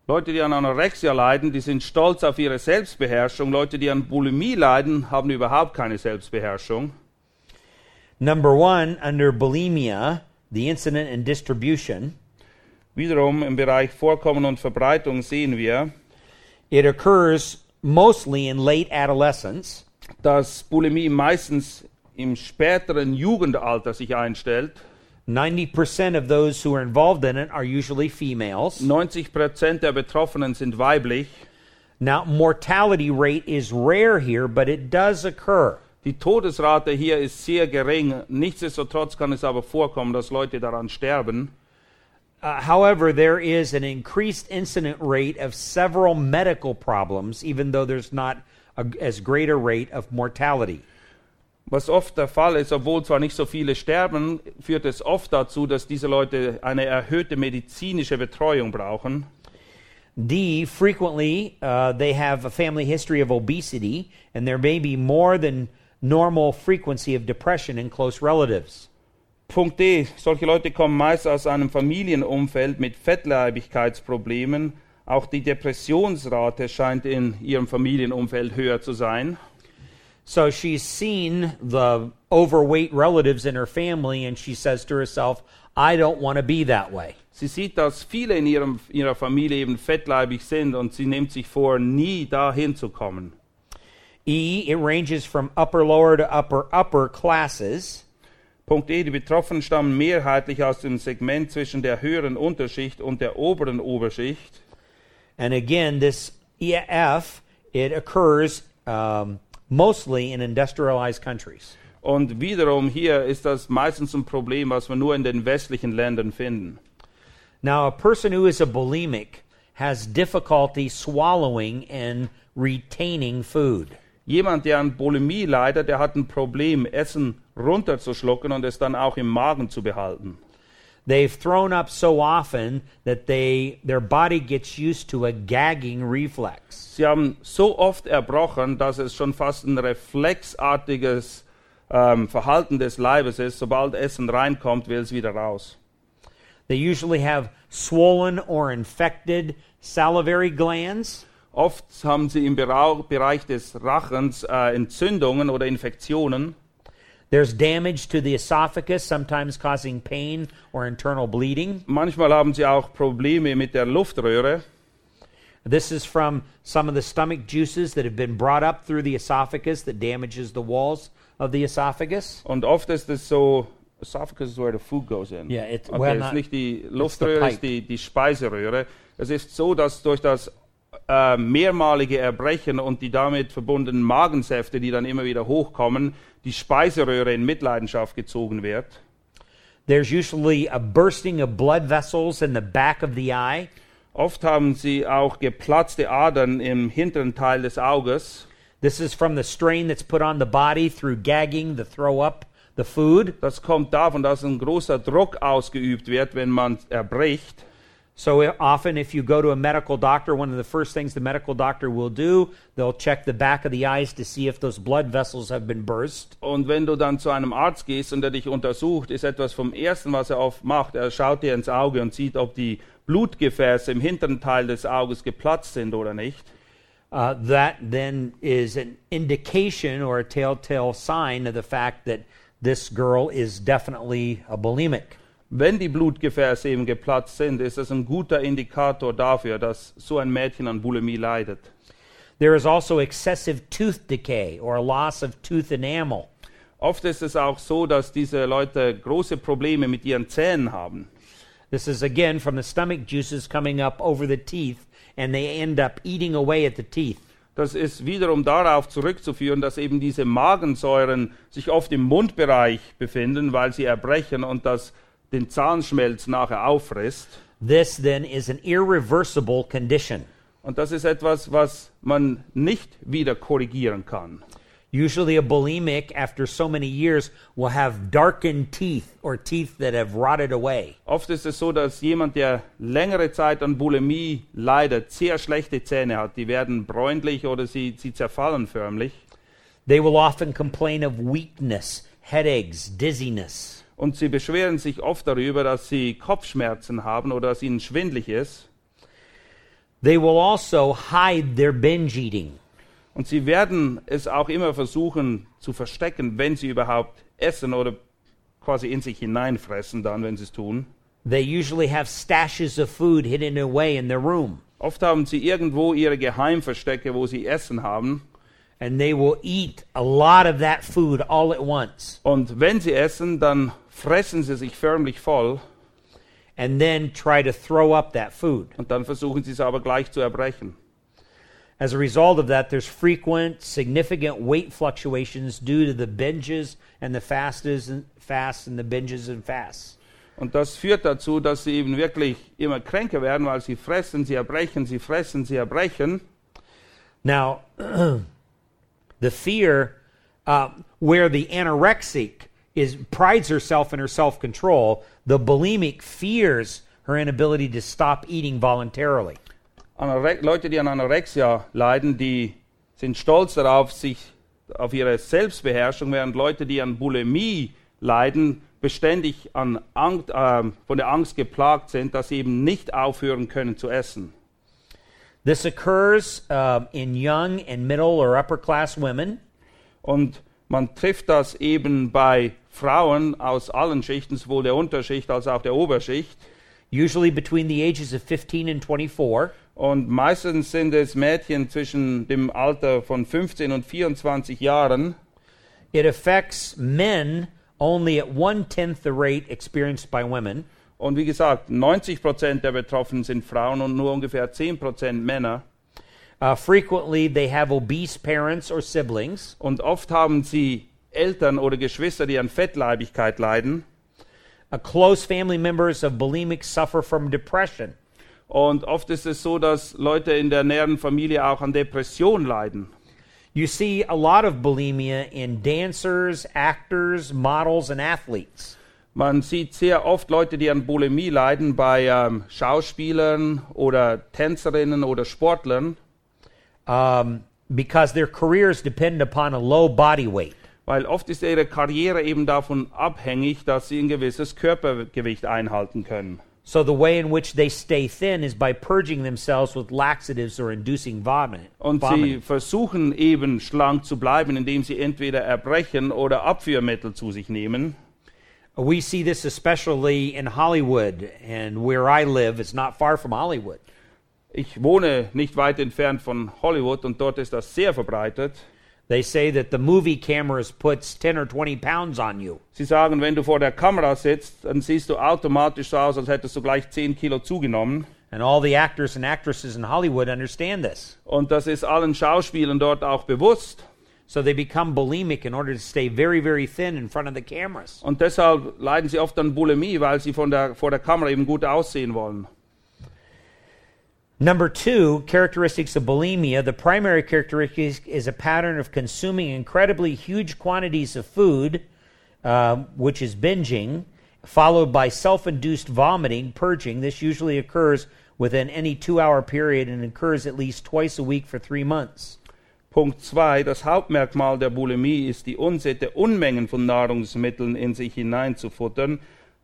S3: Leute, die an Anorexia leiden, die sind stolz auf ihre Selbstbeherrschung. Leute, die an Bulimie leiden, haben überhaupt keine Selbstbeherrschung.
S2: Number one, under bulimia, the incident and distribution,
S3: Wiederum im Bereich Vorkommen und Verbreitung sehen wir,
S2: it occurs mostly in late adolescence.
S3: dass Bulimie meistens im späteren Jugendalter sich einstellt.
S2: 90% of those who are involved in it are usually females.
S3: 90% der Betroffenen sind weiblich.
S2: Now, mortality rate is rare here, but it does occur.
S3: Die Todesrate hier ist sehr gering. Nichtsdestotrotz kann es aber vorkommen, dass Leute daran sterben.
S2: Uh, however, there is an increased incident rate of several medical problems, even though there's not a, as great a rate of mortality.
S3: Was oft der Fall ist, obwohl zwar nicht so viele sterben, führt es oft dazu, dass diese Leute eine erhöhte medizinische Betreuung brauchen.
S2: D, frequently uh, they have a family history of obesity, and there may be more than normal frequency of depression in close relatives.
S3: Punkt D. Solche Leute kommen meist aus einem Familienumfeld mit Fettleibigkeitsproblemen. Auch die Depressionsrate scheint in ihrem Familienumfeld höher zu sein.
S2: So she's seen the overweight relatives in her family, and she says to herself, I don't want to be that way.
S3: Sie sieht, dass viele in ihrem, ihrer Familie eben fettleibig sind und sie nimmt sich vor, nie dahin zu kommen.
S2: E, it ranges from upper lower to upper upper classes.
S3: Punkt E. Die Betroffenen stammen mehrheitlich aus dem Segment zwischen der höheren Unterschicht und der oberen Oberschicht.
S2: And again, this EF, it occurs um, mostly in industrialized countries.
S3: Und wiederum hier ist das meistens ein Problem, was wir nur in den westlichen Ländern finden.
S2: Now, a person who is a bulimic has difficulty swallowing and retaining food.
S3: Jemand, der an Bulimie leidet, der hat ein Problem, Essen runterzuschlucken und es dann auch im Magen zu behalten.
S2: They've thrown up so often that they their body gets used to a gagging reflex.
S3: Sie haben so oft erbrochen, dass es schon fast ein reflexartiges ähm, Verhalten des Leibes ist. Sobald Essen reinkommt, will es wieder raus.
S2: They usually have swollen or infected salivary glands.
S3: Oft haben sie im Bereich des Rachens äh, Entzündungen oder Infektionen.
S2: There's damage to the esophagus, sometimes causing pain or internal bleeding.
S3: Manchmal haben sie auch Probleme mit der Luftröhre.
S2: This is from some of the stomach juices that have been brought up through the esophagus that damages the walls of the esophagus.
S3: Und oft ist es so, esophagus is where the food goes in.
S2: Yeah, it-
S3: okay,
S2: well,
S3: es
S2: not-
S3: nicht die
S2: the
S3: Luftröhre, es ist die, die Speiseröhre. Es ist so, dass durch das äh, mehrmalige Erbrechen und die damit verbundenen Magensäfte, die dann immer wieder hochkommen, die Speiseröhre in Mitleidenschaft gezogen wird.
S2: There's usually a bursting of blood vessels in the back of the eye.
S3: Oft haben sie auch geplatzte Adern im hinteren Teil des Auges.
S2: This is from the strain that's put on the body through gagging, the throw up, the food.
S3: Das kommt davon, dass ein großer Druck ausgeübt wird, wenn man erbricht.
S2: So often, if you go to a medical doctor, one of the first things the medical doctor will do, they'll check the back of the eyes to see if those blood vessels have been burst.
S3: Und wenn du dann zu einem Arzt gehst und der dich untersucht, ist etwas vom Ersten, was er oft macht. Er schaut dir ins Auge und sieht, ob die Blutgefäße im hinteren Teil des Auges geplatzt sind oder nicht.
S2: Uh, that then is an indication or a telltale sign of the fact that this girl is definitely a bulimic.
S3: Wenn die Blutgefäße eben geplatzt sind, ist das ein guter Indikator dafür, dass so ein Mädchen an Bulimie leidet.
S2: There is also excessive tooth decay or loss of tooth enamel.
S3: Oft ist es auch so, dass diese Leute große Probleme mit ihren Zähnen haben.
S2: This is again from the stomach juices coming up over the teeth, and they end up eating away at the teeth.
S3: Das ist wiederum darauf zurückzuführen, dass eben diese Magensäuren sich oft im Mundbereich befinden, weil sie erbrechen und das den Zahnschmelz nachher auffrisst.
S2: This then is an irreversible condition.
S3: Und das ist etwas, was man nicht wieder korrigieren kann.
S2: Usually, a bulimic, after so many years, will have darkened teeth or teeth that have rotted away.
S3: Oft ist es so, dass jemand, der längere Zeit an Bulimie leidet, sehr schlechte Zähne hat. Die werden bräunlich oder sie, sie zerfallen förmlich.
S2: They will often complain of weakness, headaches, dizziness.
S3: Und sie beschweren sich oft darüber, dass sie Kopfschmerzen haben oder dass ihnen schwindlig ist.
S2: They will also hide their binge eating.
S3: Und sie werden es auch immer versuchen zu verstecken, wenn sie überhaupt essen oder quasi in sich hineinfressen, dann, wenn sie es tun.
S2: They usually have stashes of food hidden away in their room,
S3: Oft haben sie irgendwo ihre Geheimverstecke, wo sie Essen haben.
S2: and they will eat a lot of that food all at once,
S3: Und wenn sie essen, dann fressen sie sich förmlich voll
S2: and then try to throw up that food.
S3: und dann versuchen sie es aber gleich zu erbrechen.
S2: As a result of that, there's frequent, significant weight fluctuations due to the binges and the fasts and fasts and the binges and fasts.
S3: Und das führt dazu, dass sie eben wirklich immer kränker werden, weil sie fressen, sie erbrechen, sie fressen, sie erbrechen.
S2: Now, the fear uh, where the anorexic is prides herself in her self-control, the bulimic fears her inability to stop eating voluntarily.
S3: Anore Leute, die an Anorexia leiden, die sind stolz darauf, sich auf ihre Selbstbeherrschung, während Leute, die an Bulimie leiden, beständig an Angst, äh, von der Angst geplagt sind, dass sie eben nicht aufhören können zu essen.
S2: This occurs um, in young and middle or upper class women.
S3: Und man trifft das eben bei Frauen aus allen Schichten, sowohl der Unterschicht als auch der Oberschicht.
S2: usually between the ages of 15 and 24.
S3: Und meistens sind es Mädchen zwischen dem Alter von 15 und 24 Jahren.
S2: It affects men only at one tenth the rate experienced by women.
S3: Und wie gesagt, 90 Prozent der Betroffenen sind Frauen und nur ungefähr 10 Prozent Männer.
S2: Uh, frequently, they have obese parents or siblings.
S3: Und oft haben sie Eltern oder Geschwister, die an Fettleibigkeit leiden.
S2: Uh, close family members of bulimics suffer from depression.
S3: Und oft ist es so, dass Leute in der näheren Familie auch an Depression leiden.
S2: You see a lot of bulimia in dancers, actors, models, and athletes.
S3: Man sieht sehr oft Leute, die an Bulimie leiden, bei ähm, Schauspielern oder Tänzerinnen oder Sportlern,
S2: um, because their careers depend upon a low body weight.
S3: Weil oft ist ihre Karriere eben davon abhängig, dass sie ein gewisses Körpergewicht einhalten können.
S2: So the way in which they stay thin is by purging themselves with laxatives or inducing vomit.
S3: Und sie versuchen eben schlank zu bleiben, indem sie entweder erbrechen oder Abführmittel zu sich nehmen.
S2: We see this especially in Hollywood, and where I live, it's not far from Hollywood.
S3: Ich wohne nicht weit entfernt von Hollywood und dort ist das sehr verbreitet.
S2: They say that the movie cameras puts 10 or 20 pounds on you.
S3: Sie sagen, wenn du vor der Kamera sitzt, dann siehst du automatisch so aus, als hättest du gleich 10 Kilo zugenommen.
S2: And all the actors and actresses in Hollywood understand this.
S3: Und das ist allen Schauspielern dort auch bewusst.
S2: So they become bulimic in order to stay very, very thin in front of the cameras.
S3: Und deshalb leiden sie oft an Bulimie, weil sie von der, vor der Kamera eben gut aussehen wollen.
S2: Number two, characteristics of bulimia. The primary characteristic is a pattern of consuming incredibly huge quantities of food, uh, which is binging, followed by self induced vomiting, purging. This usually occurs within any two hour period and occurs at least twice a week for three months.
S3: Punkt 2. Das Hauptmerkmal der Bulimie ist die Unsitte, Unmengen von Nahrungsmitteln in sich hineinzufuttern,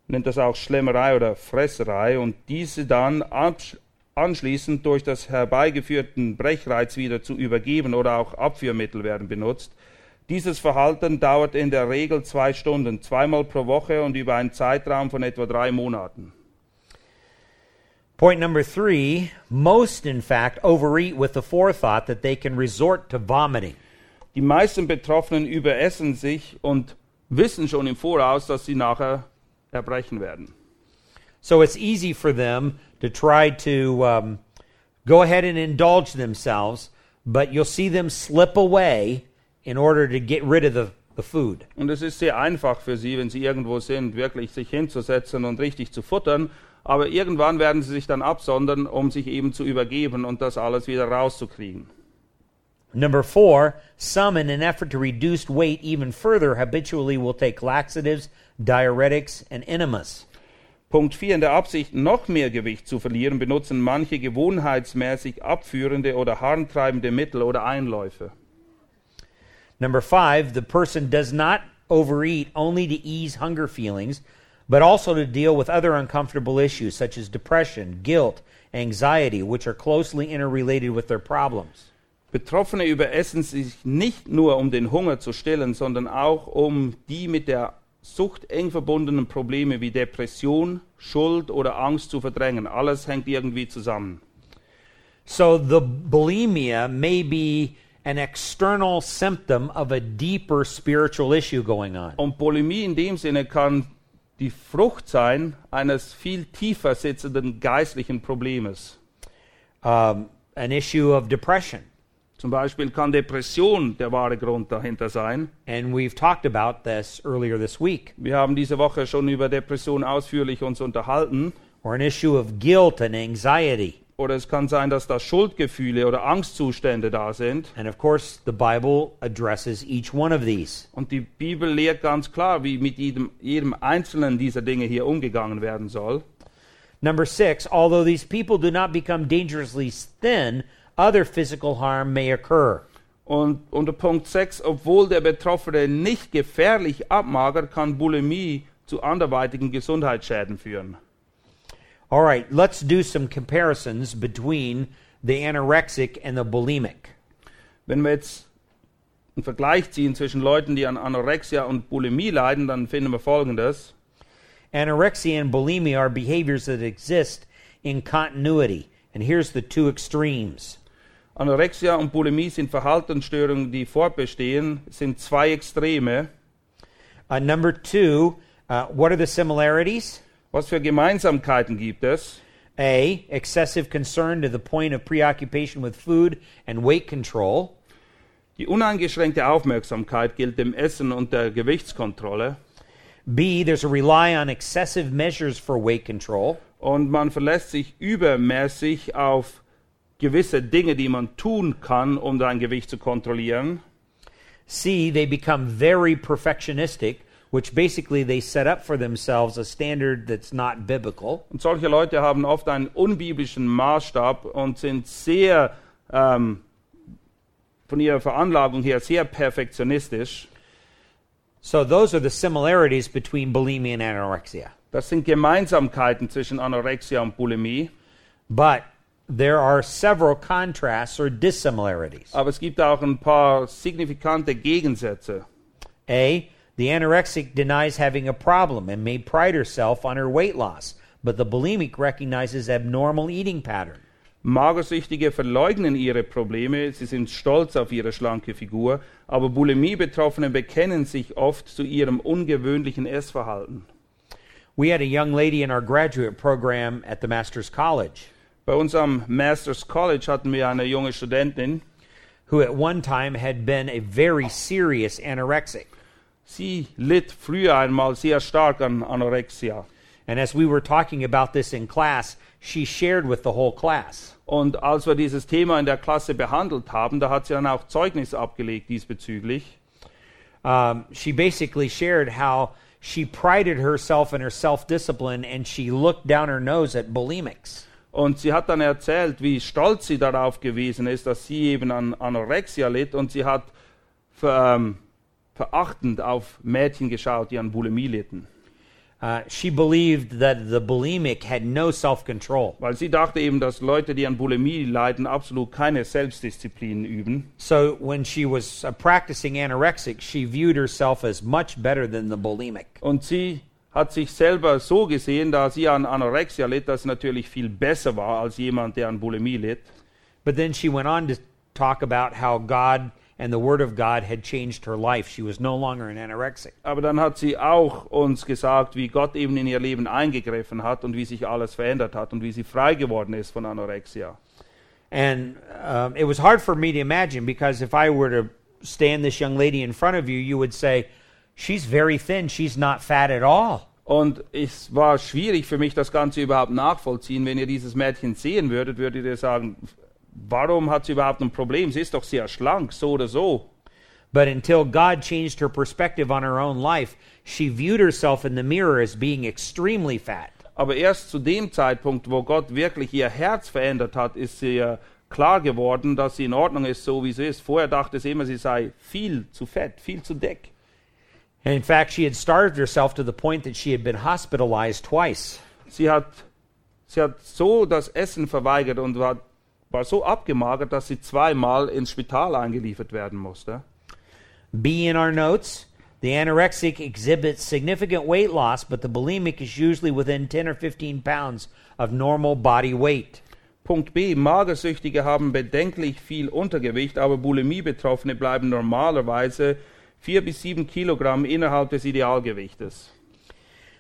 S3: nennt das auch Schlemmerei oder Fresserei, und diese dann absch- anschließend durch das herbeigeführten Brechreiz wieder zu übergeben oder auch Abführmittel werden benutzt. Dieses Verhalten dauert in der Regel zwei Stunden, zweimal pro Woche und über einen Zeitraum von etwa drei Monaten.
S2: Point number three most, in fact, overeat with the forethought that they can resort to vomiting.
S3: Die meisten Betroffenen überessen sich und wissen schon im Voraus, dass sie nachher erbrechen werden.
S2: So it's easy for them to try to um, go ahead and indulge themselves, but you'll see them slip away in order to get rid of the, the food.
S3: Und es ist sehr einfach für sie, wenn sie irgendwo sind, wirklich sich hinzusetzen und richtig zu futtern. Aber irgendwann werden sie sich dann absondern, um sich eben zu übergeben und das alles wieder rauszukriegen.
S2: Number four, some, in an effort to reduce weight even further, habitually will take laxatives, diuretics, and enemas.
S3: Punkt 4. In der Absicht, noch mehr Gewicht zu verlieren, benutzen manche gewohnheitsmäßig abführende oder harntreibende Mittel oder Einläufe.
S2: Number five, the person does not overeat only to ease hunger feelings, but also to deal with other uncomfortable issues such as depression, guilt, anxiety, which are closely interrelated with their problems.
S3: Betroffene überessen sich nicht nur, um den Hunger zu stillen, sondern auch, um die mit der Sucht eng verbundenen Probleme wie Depression, Schuld oder Angst zu verdrängen. Alles hängt irgendwie zusammen.
S2: So the bulimia may be an external symptom of a deeper spiritual issue going on.
S3: Und Bulimie in dem Sinne kann die Frucht sein eines viel tiefer sitzenden geistlichen Problems.
S2: Um, an issue of depression.
S3: Zum Beispiel kann Depression der wahre Grund dahinter sein.
S2: And we've talked about this earlier this week.
S3: Wir haben diese Woche schon über Depression ausführlich uns unterhalten.
S2: Or an issue of guilt and anxiety.
S3: Oder es kann sein, dass da Schuldgefühle oder Angstzustände da sind.
S2: And of course, the Bible addresses each one of these.
S3: Und die Bibel lehrt ganz klar, wie mit jedem, jedem einzelnen dieser Dinge hier umgegangen werden soll.
S2: Number six, although these people do not become dangerously thin, other physical harm may occur.
S3: Und unter Punkt 6, obwohl der Betroffene nicht gefährlich abmagert, kann Bulimie zu anderweitigen Gesundheitsschäden führen.
S2: All right, let's do some comparisons between the anorexic and the bulimic.
S3: Wenn wir jetzt einen Vergleich ziehen zwischen Leuten, die an Anorexia und Bulimie leiden, dann finden wir folgendes.
S2: Anorexia and bulimia are behaviors that exist in continuity. And here's the two extremes.
S3: Anorexia und Bulimie sind Verhaltensstörungen, die fortbestehen, sind zwei Extreme.
S2: Uh, number two, uh, what are the similarities?
S3: Was für Gemeinsamkeiten gibt es?
S2: A, excessive concern to the point of preoccupation with food and weight control.
S3: Die uneingeschränkte Aufmerksamkeit gilt dem Essen und der Gewichtskontrolle.
S2: B, there's a rely on excessive measures for weight control.
S3: Und man verlässt sich übermäßig auf gewisse Dinge, die man tun kann, um sein Gewicht zu kontrollieren.
S2: C, they become very perfectionistic, which basically they set up for themselves a standard that's not biblical.
S3: Und solche Leute haben oft einen unbiblischen Maßstab und sind sehr ähm, von ihrer Veranlagung her sehr perfektionistisch.
S2: So those are the similarities between bulimia and anorexia.
S3: Das sind Gemeinsamkeiten zwischen Anorexia und Bulimie.
S2: But there are several contrasts or dissimilarities.
S3: Aber es gibt auch ein paar signifikante Gegensätze.
S2: A, the anorexic denies having a problem and may pride herself on her weight loss, but the bulimic recognizes abnormal eating pattern.
S3: Magersüchtige verleugnen ihre Probleme, sie sind stolz auf ihre schlanke Figur, aber Bulimie-Betroffene bekennen sich oft zu ihrem ungewöhnlichen Essverhalten.
S2: We had a young lady in our graduate program at the Master's College
S3: Bei uns am Masters College hatten wir eine junge Studentin,
S2: who at one time had been a very serious anorexic.
S3: sie litt früher einmal sehr stark an Anorexia.
S2: And as we were talking about this in class, she shared with the whole class.
S3: Und als wir dieses Thema in der Klasse behandelt haben, da hat sie dann auch Zeugnis abgelegt diesbezüglich.
S2: Um, she basically shared how she prided herself in her self discipline and she looked down her nose at bulimics.
S3: Und sie hat dann erzählt, wie stolz sie darauf gewesen ist, dass sie eben an Anorexia litt und sie hat ver, ähm, verachtend auf Mädchen geschaut, die an Bulimie litten.
S2: Uh, she believed that the bulimic had no self control.
S3: Weil sie dachte eben, dass Leute, die an Bulimie leiden, absolut keine Selbstdisziplin üben.
S2: So when she was uh, practicing anorexic, she viewed herself as much better than the bulimic.
S3: Und sie hat sich selber so gesehen, da sie an Anorexia litt, dass sie natürlich viel besser war als jemand, der an Bulimie litt.
S2: But then she went on to talk about how God and the Word of God had changed her life. She was no longer an anorexic.
S3: Aber dann hat sie auch uns gesagt, wie Gott eben in ihr Leben eingegriffen hat und wie sich alles verändert hat und wie sie frei geworden ist von Anorexia.
S2: And um, it was hard for me to imagine because if I were to stand this young lady in front of you, you would say, She's very thin. She's not fat at all.
S3: Und es war schwierig für mich, das Ganze überhaupt nachvollziehen. Wenn ihr dieses Mädchen sehen würdet, würdet ihr sagen, warum hat sie überhaupt ein Problem? Sie ist doch sehr schlank, so oder so.
S2: But until God changed her perspective on her own life, she viewed herself in the mirror as being extremely fat.
S3: Aber erst zu dem Zeitpunkt, wo Gott wirklich ihr Herz verändert hat, ist sie ja klar geworden, dass sie in Ordnung ist, so wie sie ist. Vorher dachte sie immer, sie sei viel zu fett, viel zu dick.
S2: And in fact, she had starved herself to the point that she had been hospitalized twice.
S3: Sie hat, sie hat so das Essen verweigert und war, war so abgemagert, dass sie zweimal ins Spital eingeliefert werden musste.
S2: B in our notes, the anorexic exhibits significant weight loss, but the bulimic is usually within 10 or 15 pounds of normal body weight.
S3: Punkt B. Magersüchtige haben bedenklich viel Untergewicht, aber Bulimie-Betroffene bleiben normalerweise vier bis sieben Kilogramm innerhalb des Idealgewichtes.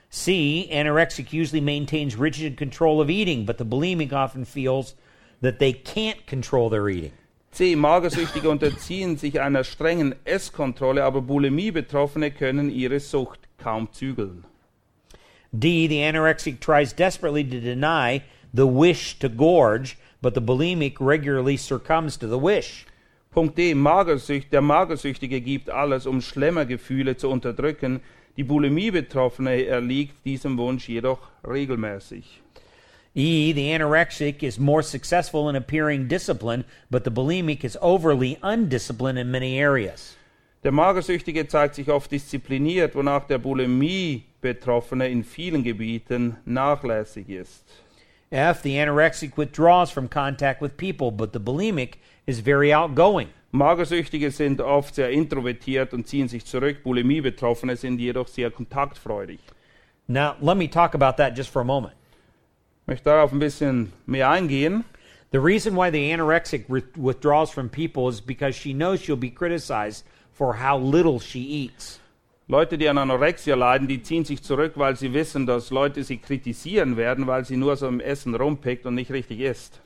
S2: C, anorexic usually maintains rigid control of eating, but the bulimic often feels that they can't control their eating.
S3: C. Magersüchtige unterziehen sich einer strengen Esskontrolle, aber Bulimie-Betroffene können ihre Sucht kaum zügeln.
S2: D, the anorexic tries desperately to deny the wish to gorge, but the bulimic regularly succumbs to the wish.
S3: Punkt D. Magersücht, der Magersüchtige gibt alles, um Schlemmergefühle zu unterdrücken. Die Bulimie-Betroffene erliegt diesem Wunsch jedoch regelmäßig.
S2: E, the anorexic is more successful in appearing disciplined, but the bulimic is overly undisciplined in many areas.
S3: Der Magersüchtige zeigt sich oft diszipliniert, wonach der Bulimie-Betroffene in vielen Gebieten nachlässig ist.
S2: F, the anorexic withdraws from contact with people, but the bulimic is very outgoing.
S3: Magersüchtige sind oft sehr introvertiert und ziehen sich zurück. Bulimie-Betroffene sind jedoch sehr kontaktfreudig.
S2: Now, let me talk about that just for a moment.
S3: Ich möchte darauf ein bisschen mehr eingehen.
S2: The reason why the anorexic re- withdraws from people is because she knows she'll be criticized for how little she eats.
S3: Leute, die an Anorexia leiden, die ziehen sich zurück, weil sie wissen, dass Leute sie kritisieren werden, weil sie nur so im Essen rumpickt und nicht richtig isst.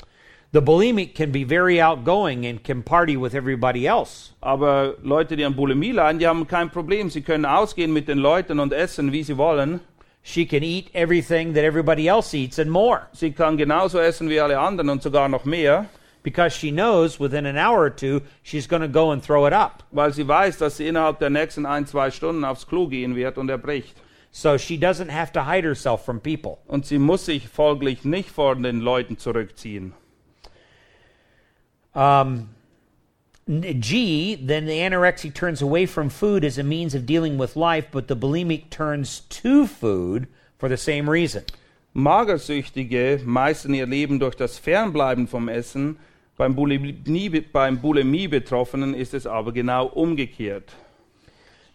S2: The bulimic can be very outgoing and can party with everybody else.
S3: Aber Leute, die an Bulimie leiden, die haben kein Problem. Sie können ausgehen mit den Leuten und essen, wie sie wollen.
S2: She can eat everything that everybody else eats and more
S3: Sie kann genauso essen wie alle anderen und sogar noch mehr,
S2: because she knows within an hour or two she's going to go and throw it up.
S3: weil sie weiß, dass sie innerhalb der nächsten ein, zwei Stunden aufs Klo gehen wird und erbricht.
S2: So she doesn't have to hide herself from people.
S3: Und sie muss sich folglich nicht vor den Leuten zurückziehen.
S2: Um, G, then the anorexic turns away from food as a means of dealing with life, but the bulimic turns to food for the same reason.
S3: Magersüchtige meistern ihr Leben durch das Fernbleiben vom Essen. Beim Bulimie- beim Bulimie-Betroffenen ist es aber genau umgekehrt.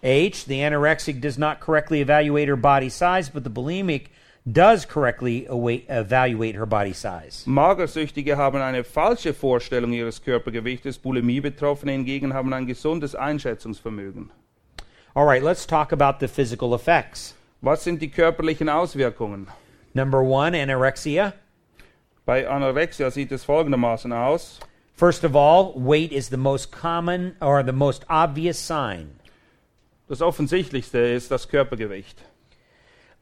S2: H, the anorexic does not correctly evaluate her body size, but the bulimic does correctly evaluate her body size.
S3: Magersüchtige haben eine falsche Vorstellung ihres Körpergewichtes, Bulimie-Betroffene hingegen haben ein gesundes Einschätzungsvermögen.
S2: All right, let's talk about the physical effects.
S3: Was sind die körperlichen Auswirkungen?
S2: Number one, anorexia.
S3: Bei Anorexia sieht es folgendermaßen aus.
S2: First of all, weight is the most common or the most obvious sign.
S3: Das Offensichtlichste ist das Körpergewicht.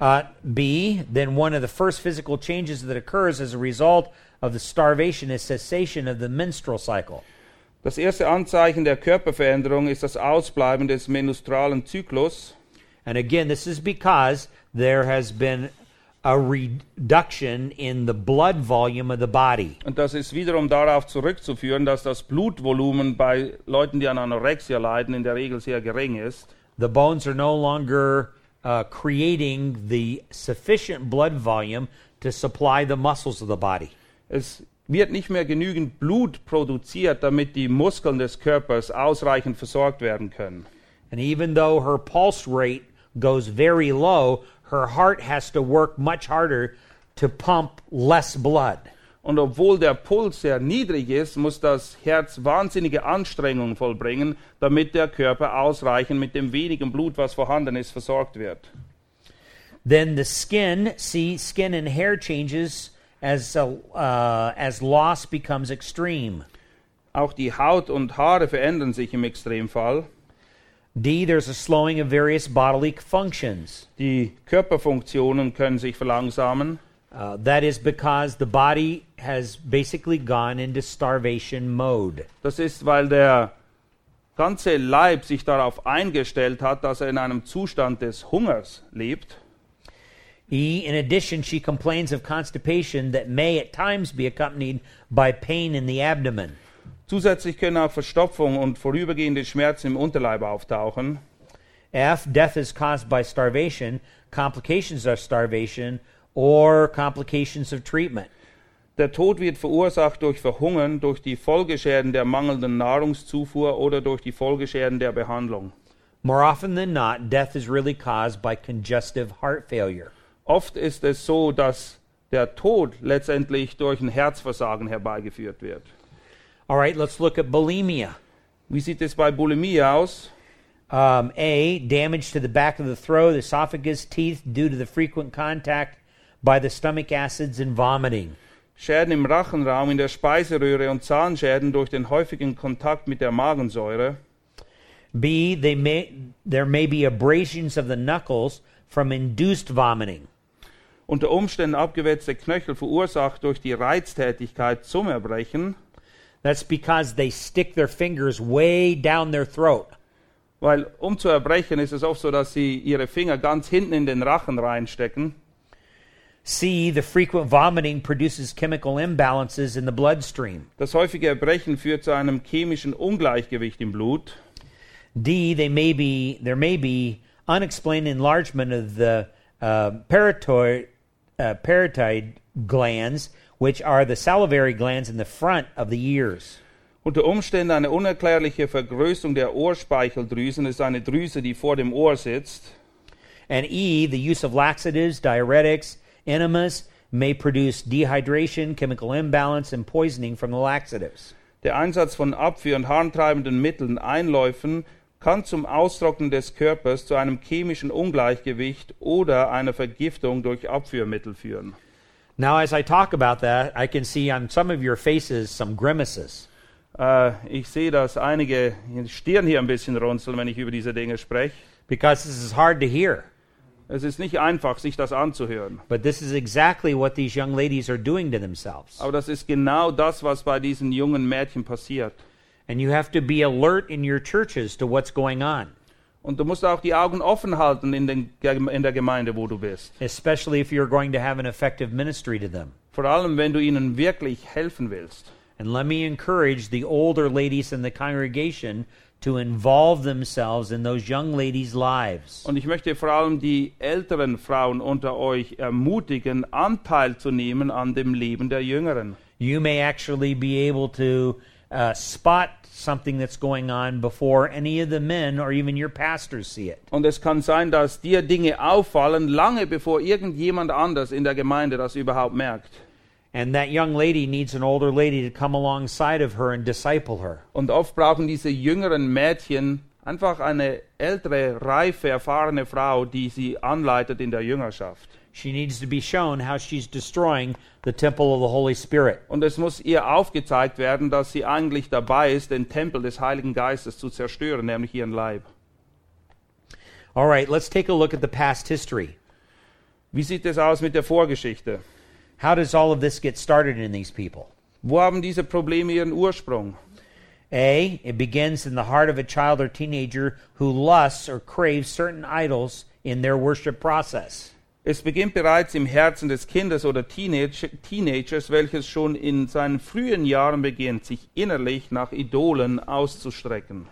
S2: Uh, B, then one of the first physical changes that occurs as a result of the starvation is cessation of the menstrual cycle.
S3: Das erste Anzeichen der Körperveränderung ist das Ausbleiben des menstrualen Zyklus.
S2: And again, this is because there has been a reduction in the blood volume of the body.
S3: Und das ist wiederum darauf zurückzuführen, dass das Blutvolumen bei Leuten, die an Anorexia leiden, in der Regel sehr gering ist.
S2: The bones are no longer uh, creating the sufficient blood volume to supply the muscles of the body.
S3: Es wird nicht mehr genügend Blut produziert, damit die Muskeln des Körpers ausreichend versorgt werden können.
S2: And even though her pulse rate goes very low, her heart has to work much harder to pump less blood.
S3: Und obwohl der Puls sehr niedrig ist, muss das Herz wahnsinnige Anstrengungen vollbringen, damit der Körper ausreichend mit dem wenigen Blut, was vorhanden ist, versorgt wird.
S2: Then the skin, see, skin and hair changes as uh, uh, as loss becomes extreme.
S3: Auch die Haut und Haare verändern sich im Extremfall.
S2: D, there's a slowing of various bodily functions.
S3: Die Körperfunktionen können sich verlangsamen.
S2: Uh, that is because the body has basically gone into starvation mode.
S3: Das ist, weil der ganze Leib sich darauf eingestellt hat, dass er in einem Zustand des Hungers lebt.
S2: E, in addition, she complains of constipation that may at times be accompanied by pain in the abdomen.
S3: Zusätzlich können auch Verstopfung und vorübergehende Schmerzen im Unterleib auftauchen.
S2: F, death is caused by starvation, complications of starvation, or complications of treatment.
S3: Der Tod wird verursacht durch Verhungern, durch die Folgeschäden der mangelnden Nahrungszufuhr oder durch die Folgeschäden der Behandlung.
S2: More often than not, death is really caused by congestive heart failure.
S3: Oft ist es so, dass der Tod letztendlich durch ein Herzversagen herbeigeführt wird.
S2: All right, let's look at bulimia.
S3: Wie sieht es bei Bulimie aus?
S2: Um, A, damage to the back of the throat, the esophagus, teeth due to the frequent contact by the stomach acids and vomiting.
S3: Schäden im Rachenraum, in der Speiseröhre und Zahnschäden durch den häufigen Kontakt mit der Magensäure.
S2: B, they may, there may be abrasions of the knuckles from induced vomiting.
S3: Unter Umständen abgewetzte Knöchel verursacht durch die Reiztätigkeit zum Erbrechen,
S2: That's because they stick their fingers way down their throat.
S3: weil um zu erbrechen ist es oft so, dass sie ihre Finger ganz hinten in den Rachen reinstecken.
S2: C, the frequent vomiting produces chemical imbalances in the bloodstream.
S3: Das häufige Erbrechen führt zu einem chemischen Ungleichgewicht im Blut.
S2: D, they may be there may be unexplained enlargement of the uh, parotid, uh, parotid glands, which are the salivary glands in the front of the ears.
S3: Unter Umständen eine unerklärliche Vergrößerung der Ohrspeicheldrüsen ist eine Drüse, die vor dem Ohr sitzt.
S2: And E, the use of laxatives, diuretics, enemas may produce dehydration, chemical imbalance, and poisoning from the laxatives.
S3: Der Einsatz von abführ- und harntreibenden Mitteln, Einläufen, kann zum Austrocknen des Körpers, zu einem chemischen Ungleichgewicht oder einer Vergiftung durch Abführmittel führen.
S2: Now, as I talk about that, I can see on some of your faces some grimaces.
S3: Äh, ich sehe, dass einige Stirn hier ein bisschen runzeln, wenn ich über diese Dinge spreche.
S2: because this is hard to hear.
S3: Es ist nicht einfach, sich das anzuhören.
S2: But this is exactly what these young ladies are doing to themselves.
S3: Aber das ist genau das, was bei diesen jungen Mädchen passiert.
S2: And you have to be alert in your churches to what's going on,
S3: Und du musst auch die Augen offen halten in, den, in der Gemeinde, wo du bist.
S2: especially if you're going to have an effective ministry to them.
S3: Vor allem, wenn du ihnen wirklich helfen willst.
S2: And let me encourage the older ladies in the congregation to involve themselves in those young ladies' lives.
S3: Und ich möchte vor allem die älteren Frauen unter euch ermutigen, Anteil zu nehmen an dem Leben der Jüngeren.
S2: You may actually be able to uh, spot something that's going on before any of the men or even your pastors see it.
S3: Und es kann sein, dass dir Dinge auffallen, lange bevor irgendjemand anders in der Gemeinde das überhaupt merkt.
S2: And that young lady needs an older lady to come alongside of her and disciple her.
S3: Und oft brauchen diese jüngeren Mädchen einfach eine ältere, reife, erfahrene Frau, die sie anleitet in der Jüngerschaft.
S2: She needs to be shown how she's destroying the temple of the Holy Spirit.
S3: Und es muss ihr aufgezeigt werden, dass sie eigentlich dabei ist, den Tempel des Heiligen Geistes zu zerstören, nämlich ihren Leib.
S2: All right, let's take a look at the past history.
S3: Wie sieht es aus mit der Vorgeschichte?
S2: How does all of this get started in these people?
S3: Wo haben diese Probleme ihren Ursprung?
S2: A, it begins in the heart of a child or teenager who lusts or craves certain idols in their worship process.
S3: Es beginnt bereits im Herzen des Kindes oder Teenage, Teenagers, welches schon in seinen frühen Jahren beginnt, sich innerlich nach Idolen auszustrecken.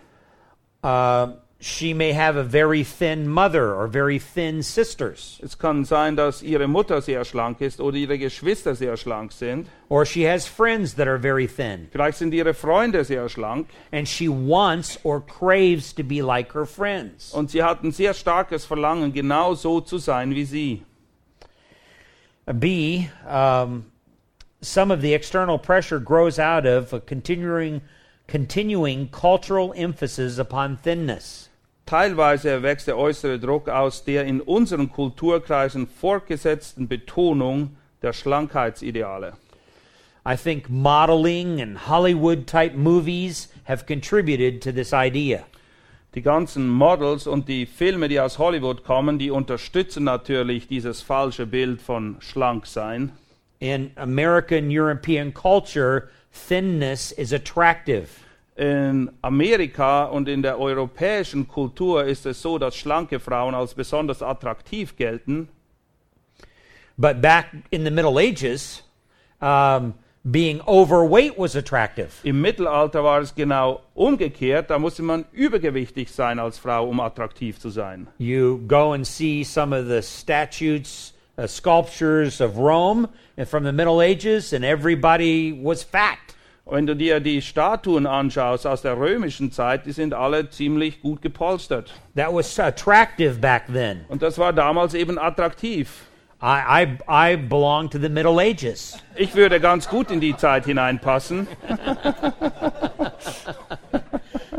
S2: Uh, she may have a very thin mother or very thin sisters,
S3: Es kann sein, dass ihre Mutter sehr schlank ist oder ihre Geschwister sehr schlank sind.
S2: or she has friends that are very thin,
S3: Vielleicht sind ihre Freunde sehr schlank
S2: and she wants or craves to be like her friends.
S3: und sie hat ein sehr starkes Verlangen, genau so zu sein wie sie.
S2: B, um, some of the external pressure grows out of a continuing, continuing cultural emphasis upon thinness.
S3: Teilweise erwächst der äußere Druck aus der in unseren Kulturkreisen fortgesetzten Betonung der Schlankheitsideale.
S2: I think modeling and Hollywood type movies have contributed to this idea.
S3: Die ganzen Models und die Filme, die aus Hollywood kommen, die unterstützen natürlich dieses falsche Bild von Schlanksein.
S2: In American European culture, thinness is attractive.
S3: In Amerika und in der europäischen Kultur ist es so, dass schlanke Frauen als besonders attraktiv gelten.
S2: But back in the Middle Ages, um, being overweight was attractive.
S3: Im Mittelalter war es genau umgekehrt. Da musste man übergewichtig sein als Frau, um attraktiv zu sein.
S2: You go and see some of the statues, uh, sculptures of Rome and from the Middle Ages, and everybody was fat.
S3: Wenn du dir die Statuen anschaust aus der römischen Zeit, die sind alle ziemlich gut gepolstert.
S2: That was attractive back then.
S3: Und das war damals eben attraktiv.
S2: I, I, I belong to the Middle Ages.
S3: Ich würde ganz gut in die Zeit hineinpassen.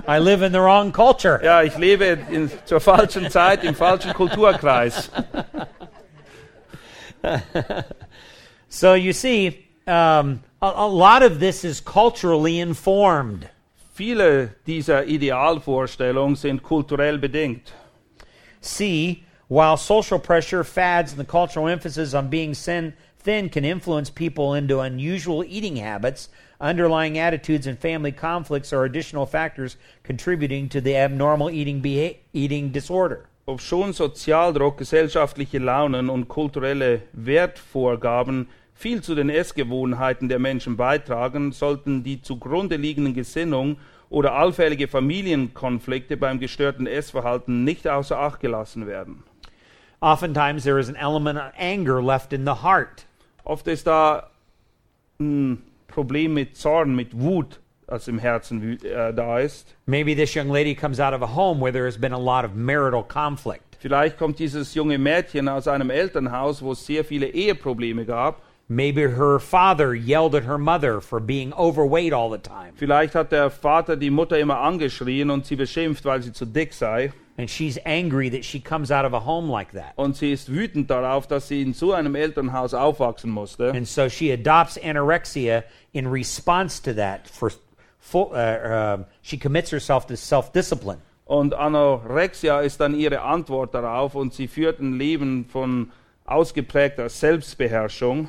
S2: I live in the wrong culture.
S3: Ja, ich lebe in, zur falschen Zeit im falschen Kulturkreis.
S2: So you see, um, a, a lot of this is culturally informed.
S3: Viele dieser Idealvorstellungen sind kulturell bedingt.
S2: C, while social pressure, fads, and the cultural emphasis on being sin, thin can influence people into unusual eating habits, underlying attitudes and family conflicts are additional factors contributing to the abnormal eating, beha- eating disorder.
S3: Ob schon Sozialdruck, gesellschaftliche Launen und kulturelle Wertvorgaben viel zu den Essgewohnheiten der Menschen beitragen, sollten die zugrunde liegenden Gesinnung oder allfällige Familienkonflikte beim gestörten Essverhalten nicht außer Acht gelassen werden.
S2: Oftentimes, there is an element of anger left in the heart.
S3: Oft ist da ein Problem mit Zorn, mit Wut, das im Herzen äh, da ist.
S2: Maybe this young lady comes out of a home where there has been a lot of marital conflict.
S3: Vielleicht kommt dieses junge Mädchen aus einem Elternhaus, wo es sehr viele Eheprobleme gab.
S2: Maybe her father yelled at her mother for being overweight all the time.
S3: Vielleicht hat der Vater die Mutter immer angeschrien und sie beschimpft, weil sie zu dick sei.
S2: And she's angry that she comes out of a home like that.
S3: Und sie ist wütend darauf, dass sie in so einem Elternhaus aufwachsen musste.
S2: And so she adopts anorexia in response to that. For full, uh, uh, she commits herself to self discipline.
S3: Und Anorexia ist dann ihre Antwort darauf und sie führt ein Leben von ausgeprägter Selbstbeherrschung.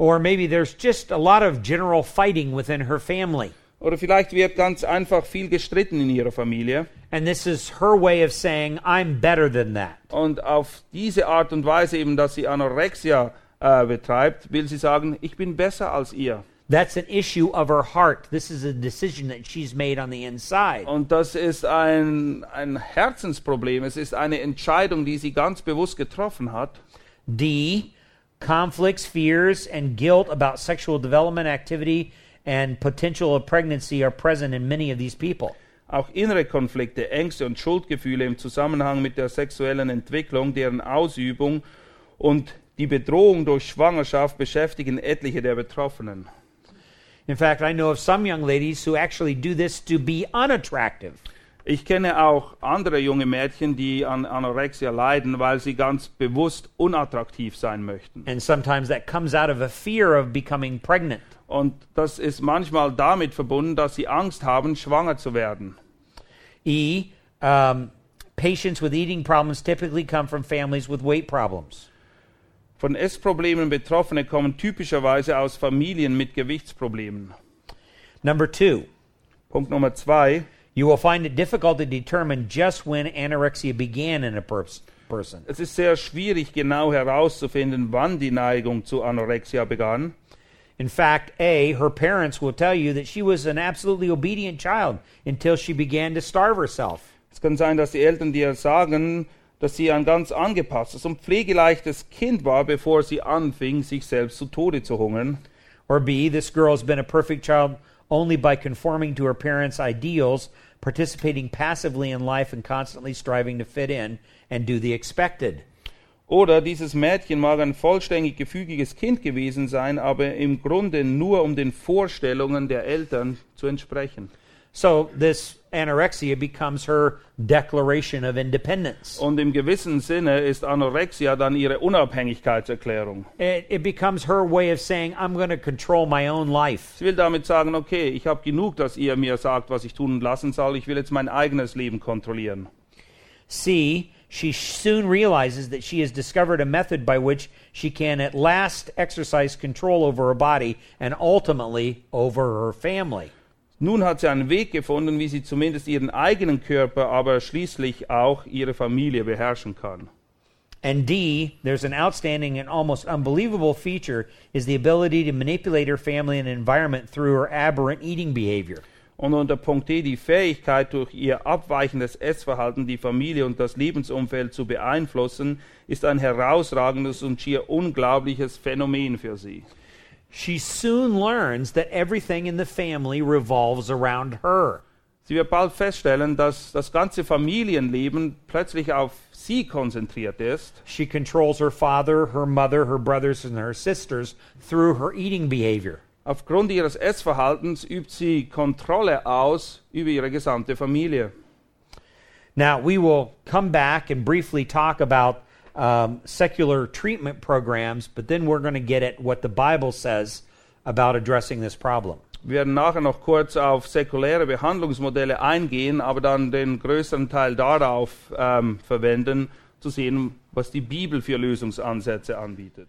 S2: Or maybe there's just a lot of general fighting within her family.
S3: Oder vielleicht wird ganz einfach viel gestritten in ihrer Familie.
S2: And this is her way of saying, I'm better than that.
S3: Und auf diese Art und Weise eben, dass sie Anorexia äh, betreibt, will sie sagen, ich bin besser als ihr.
S2: That's an issue of her heart. This is a decision that she's made on the inside.
S3: Und das ist ein, ein Herzensproblem. Es ist eine Entscheidung, die sie ganz bewusst getroffen hat.
S2: D, conflicts, fears, and guilt about sexual development activity and potential of pregnancy are present in many of these people.
S3: Auch innere Konflikte, Ängste und Schuldgefühle im Zusammenhang mit der sexuellen Entwicklung, deren Ausübung und die Bedrohung durch Schwangerschaft beschäftigen etliche der Betroffenen.
S2: In fact, I know of some young ladies who actually do this to be unattractive.
S3: Ich kenne auch andere junge Mädchen, die an Anorexia leiden, weil sie ganz bewusst unattraktiv sein möchten.
S2: And sometimes that comes out of a fear of becoming pregnant.
S3: Und das ist manchmal damit verbunden, dass sie Angst haben, schwanger zu werden.
S2: E, um, patients with eating problems typically come from families with weight problems.
S3: Von Essproblemen Betroffene kommen typischerweise aus Familien mit Gewichtsproblemen.
S2: Number two,
S3: Punkt Nummer zwei.
S2: You will find it difficult to determine just when anorexia began in a pers- person.
S3: Es ist sehr schwierig genau herauszufinden, wann die Neigung zu Anorexia begann.
S2: In fact, A, her parents will tell you that she was an absolutely obedient child until she began to starve herself.
S3: Es kann sein, dass die Eltern dir sagen, dass sie ein ganz angepasstes und pflegeleichtes Kind war, bevor sie anfing, sich selbst zu Tode zu hungern.
S2: Or B, this girl has been a perfect child only by conforming to her parents' ideals, participating passively in life, and constantly striving to fit in and do the expected.
S3: Oder dieses Mädchen mag ein vollständig gefügiges Kind gewesen sein, aber im Grunde nur um den Vorstellungen der Eltern zu entsprechen.
S2: So this anorexia becomes her declaration of independence.
S3: Und im gewissen Sinne ist Anorexia dann ihre Unabhängigkeitserklärung.
S2: It, it becomes her way of saying, I'm going to control my own life.
S3: Sie will damit sagen, okay, ich habe genug, dass ihr mir sagt, was ich tun und lassen soll. Ich will jetzt mein eigenes Leben kontrollieren.
S2: C, she soon realizes that she has discovered a method by which she can at last exercise control over her body and ultimately over her family.
S3: Nun hat sie einen Weg gefunden, wie sie zumindest ihren eigenen Körper, aber schließlich auch ihre Familie beherrschen kann.
S2: And D, there's an outstanding and almost unbelievable feature is the ability to manipulate her family and environment through her aberrant eating behavior.
S3: Und unter Punkt D die Fähigkeit, durch ihr abweichendes Essverhalten die Familie und das Lebensumfeld zu beeinflussen, ist ein herausragendes und schier unglaubliches Phänomen für sie.
S2: She soon learns that everything in the family revolves around her.
S3: Sie wird bald feststellen, dass das ganze Familienleben plötzlich auf sie konzentriert ist.
S2: She controls her father, her mother, her brothers, and her sisters through her eating behavior.
S3: Aufgrund ihres Essverhaltens übt sie Kontrolle aus über ihre gesamte Familie.
S2: Now, we will come back and briefly talk about um, secular treatment programs, but then we're going to get at what the Bible says about addressing this problem.
S3: Wir werden nachher noch kurz auf säkuläre Behandlungsmodelle eingehen, aber dann den größeren Teil darauf ähm, verwenden, zu sehen, was die Bibel für Lösungsansätze anbietet.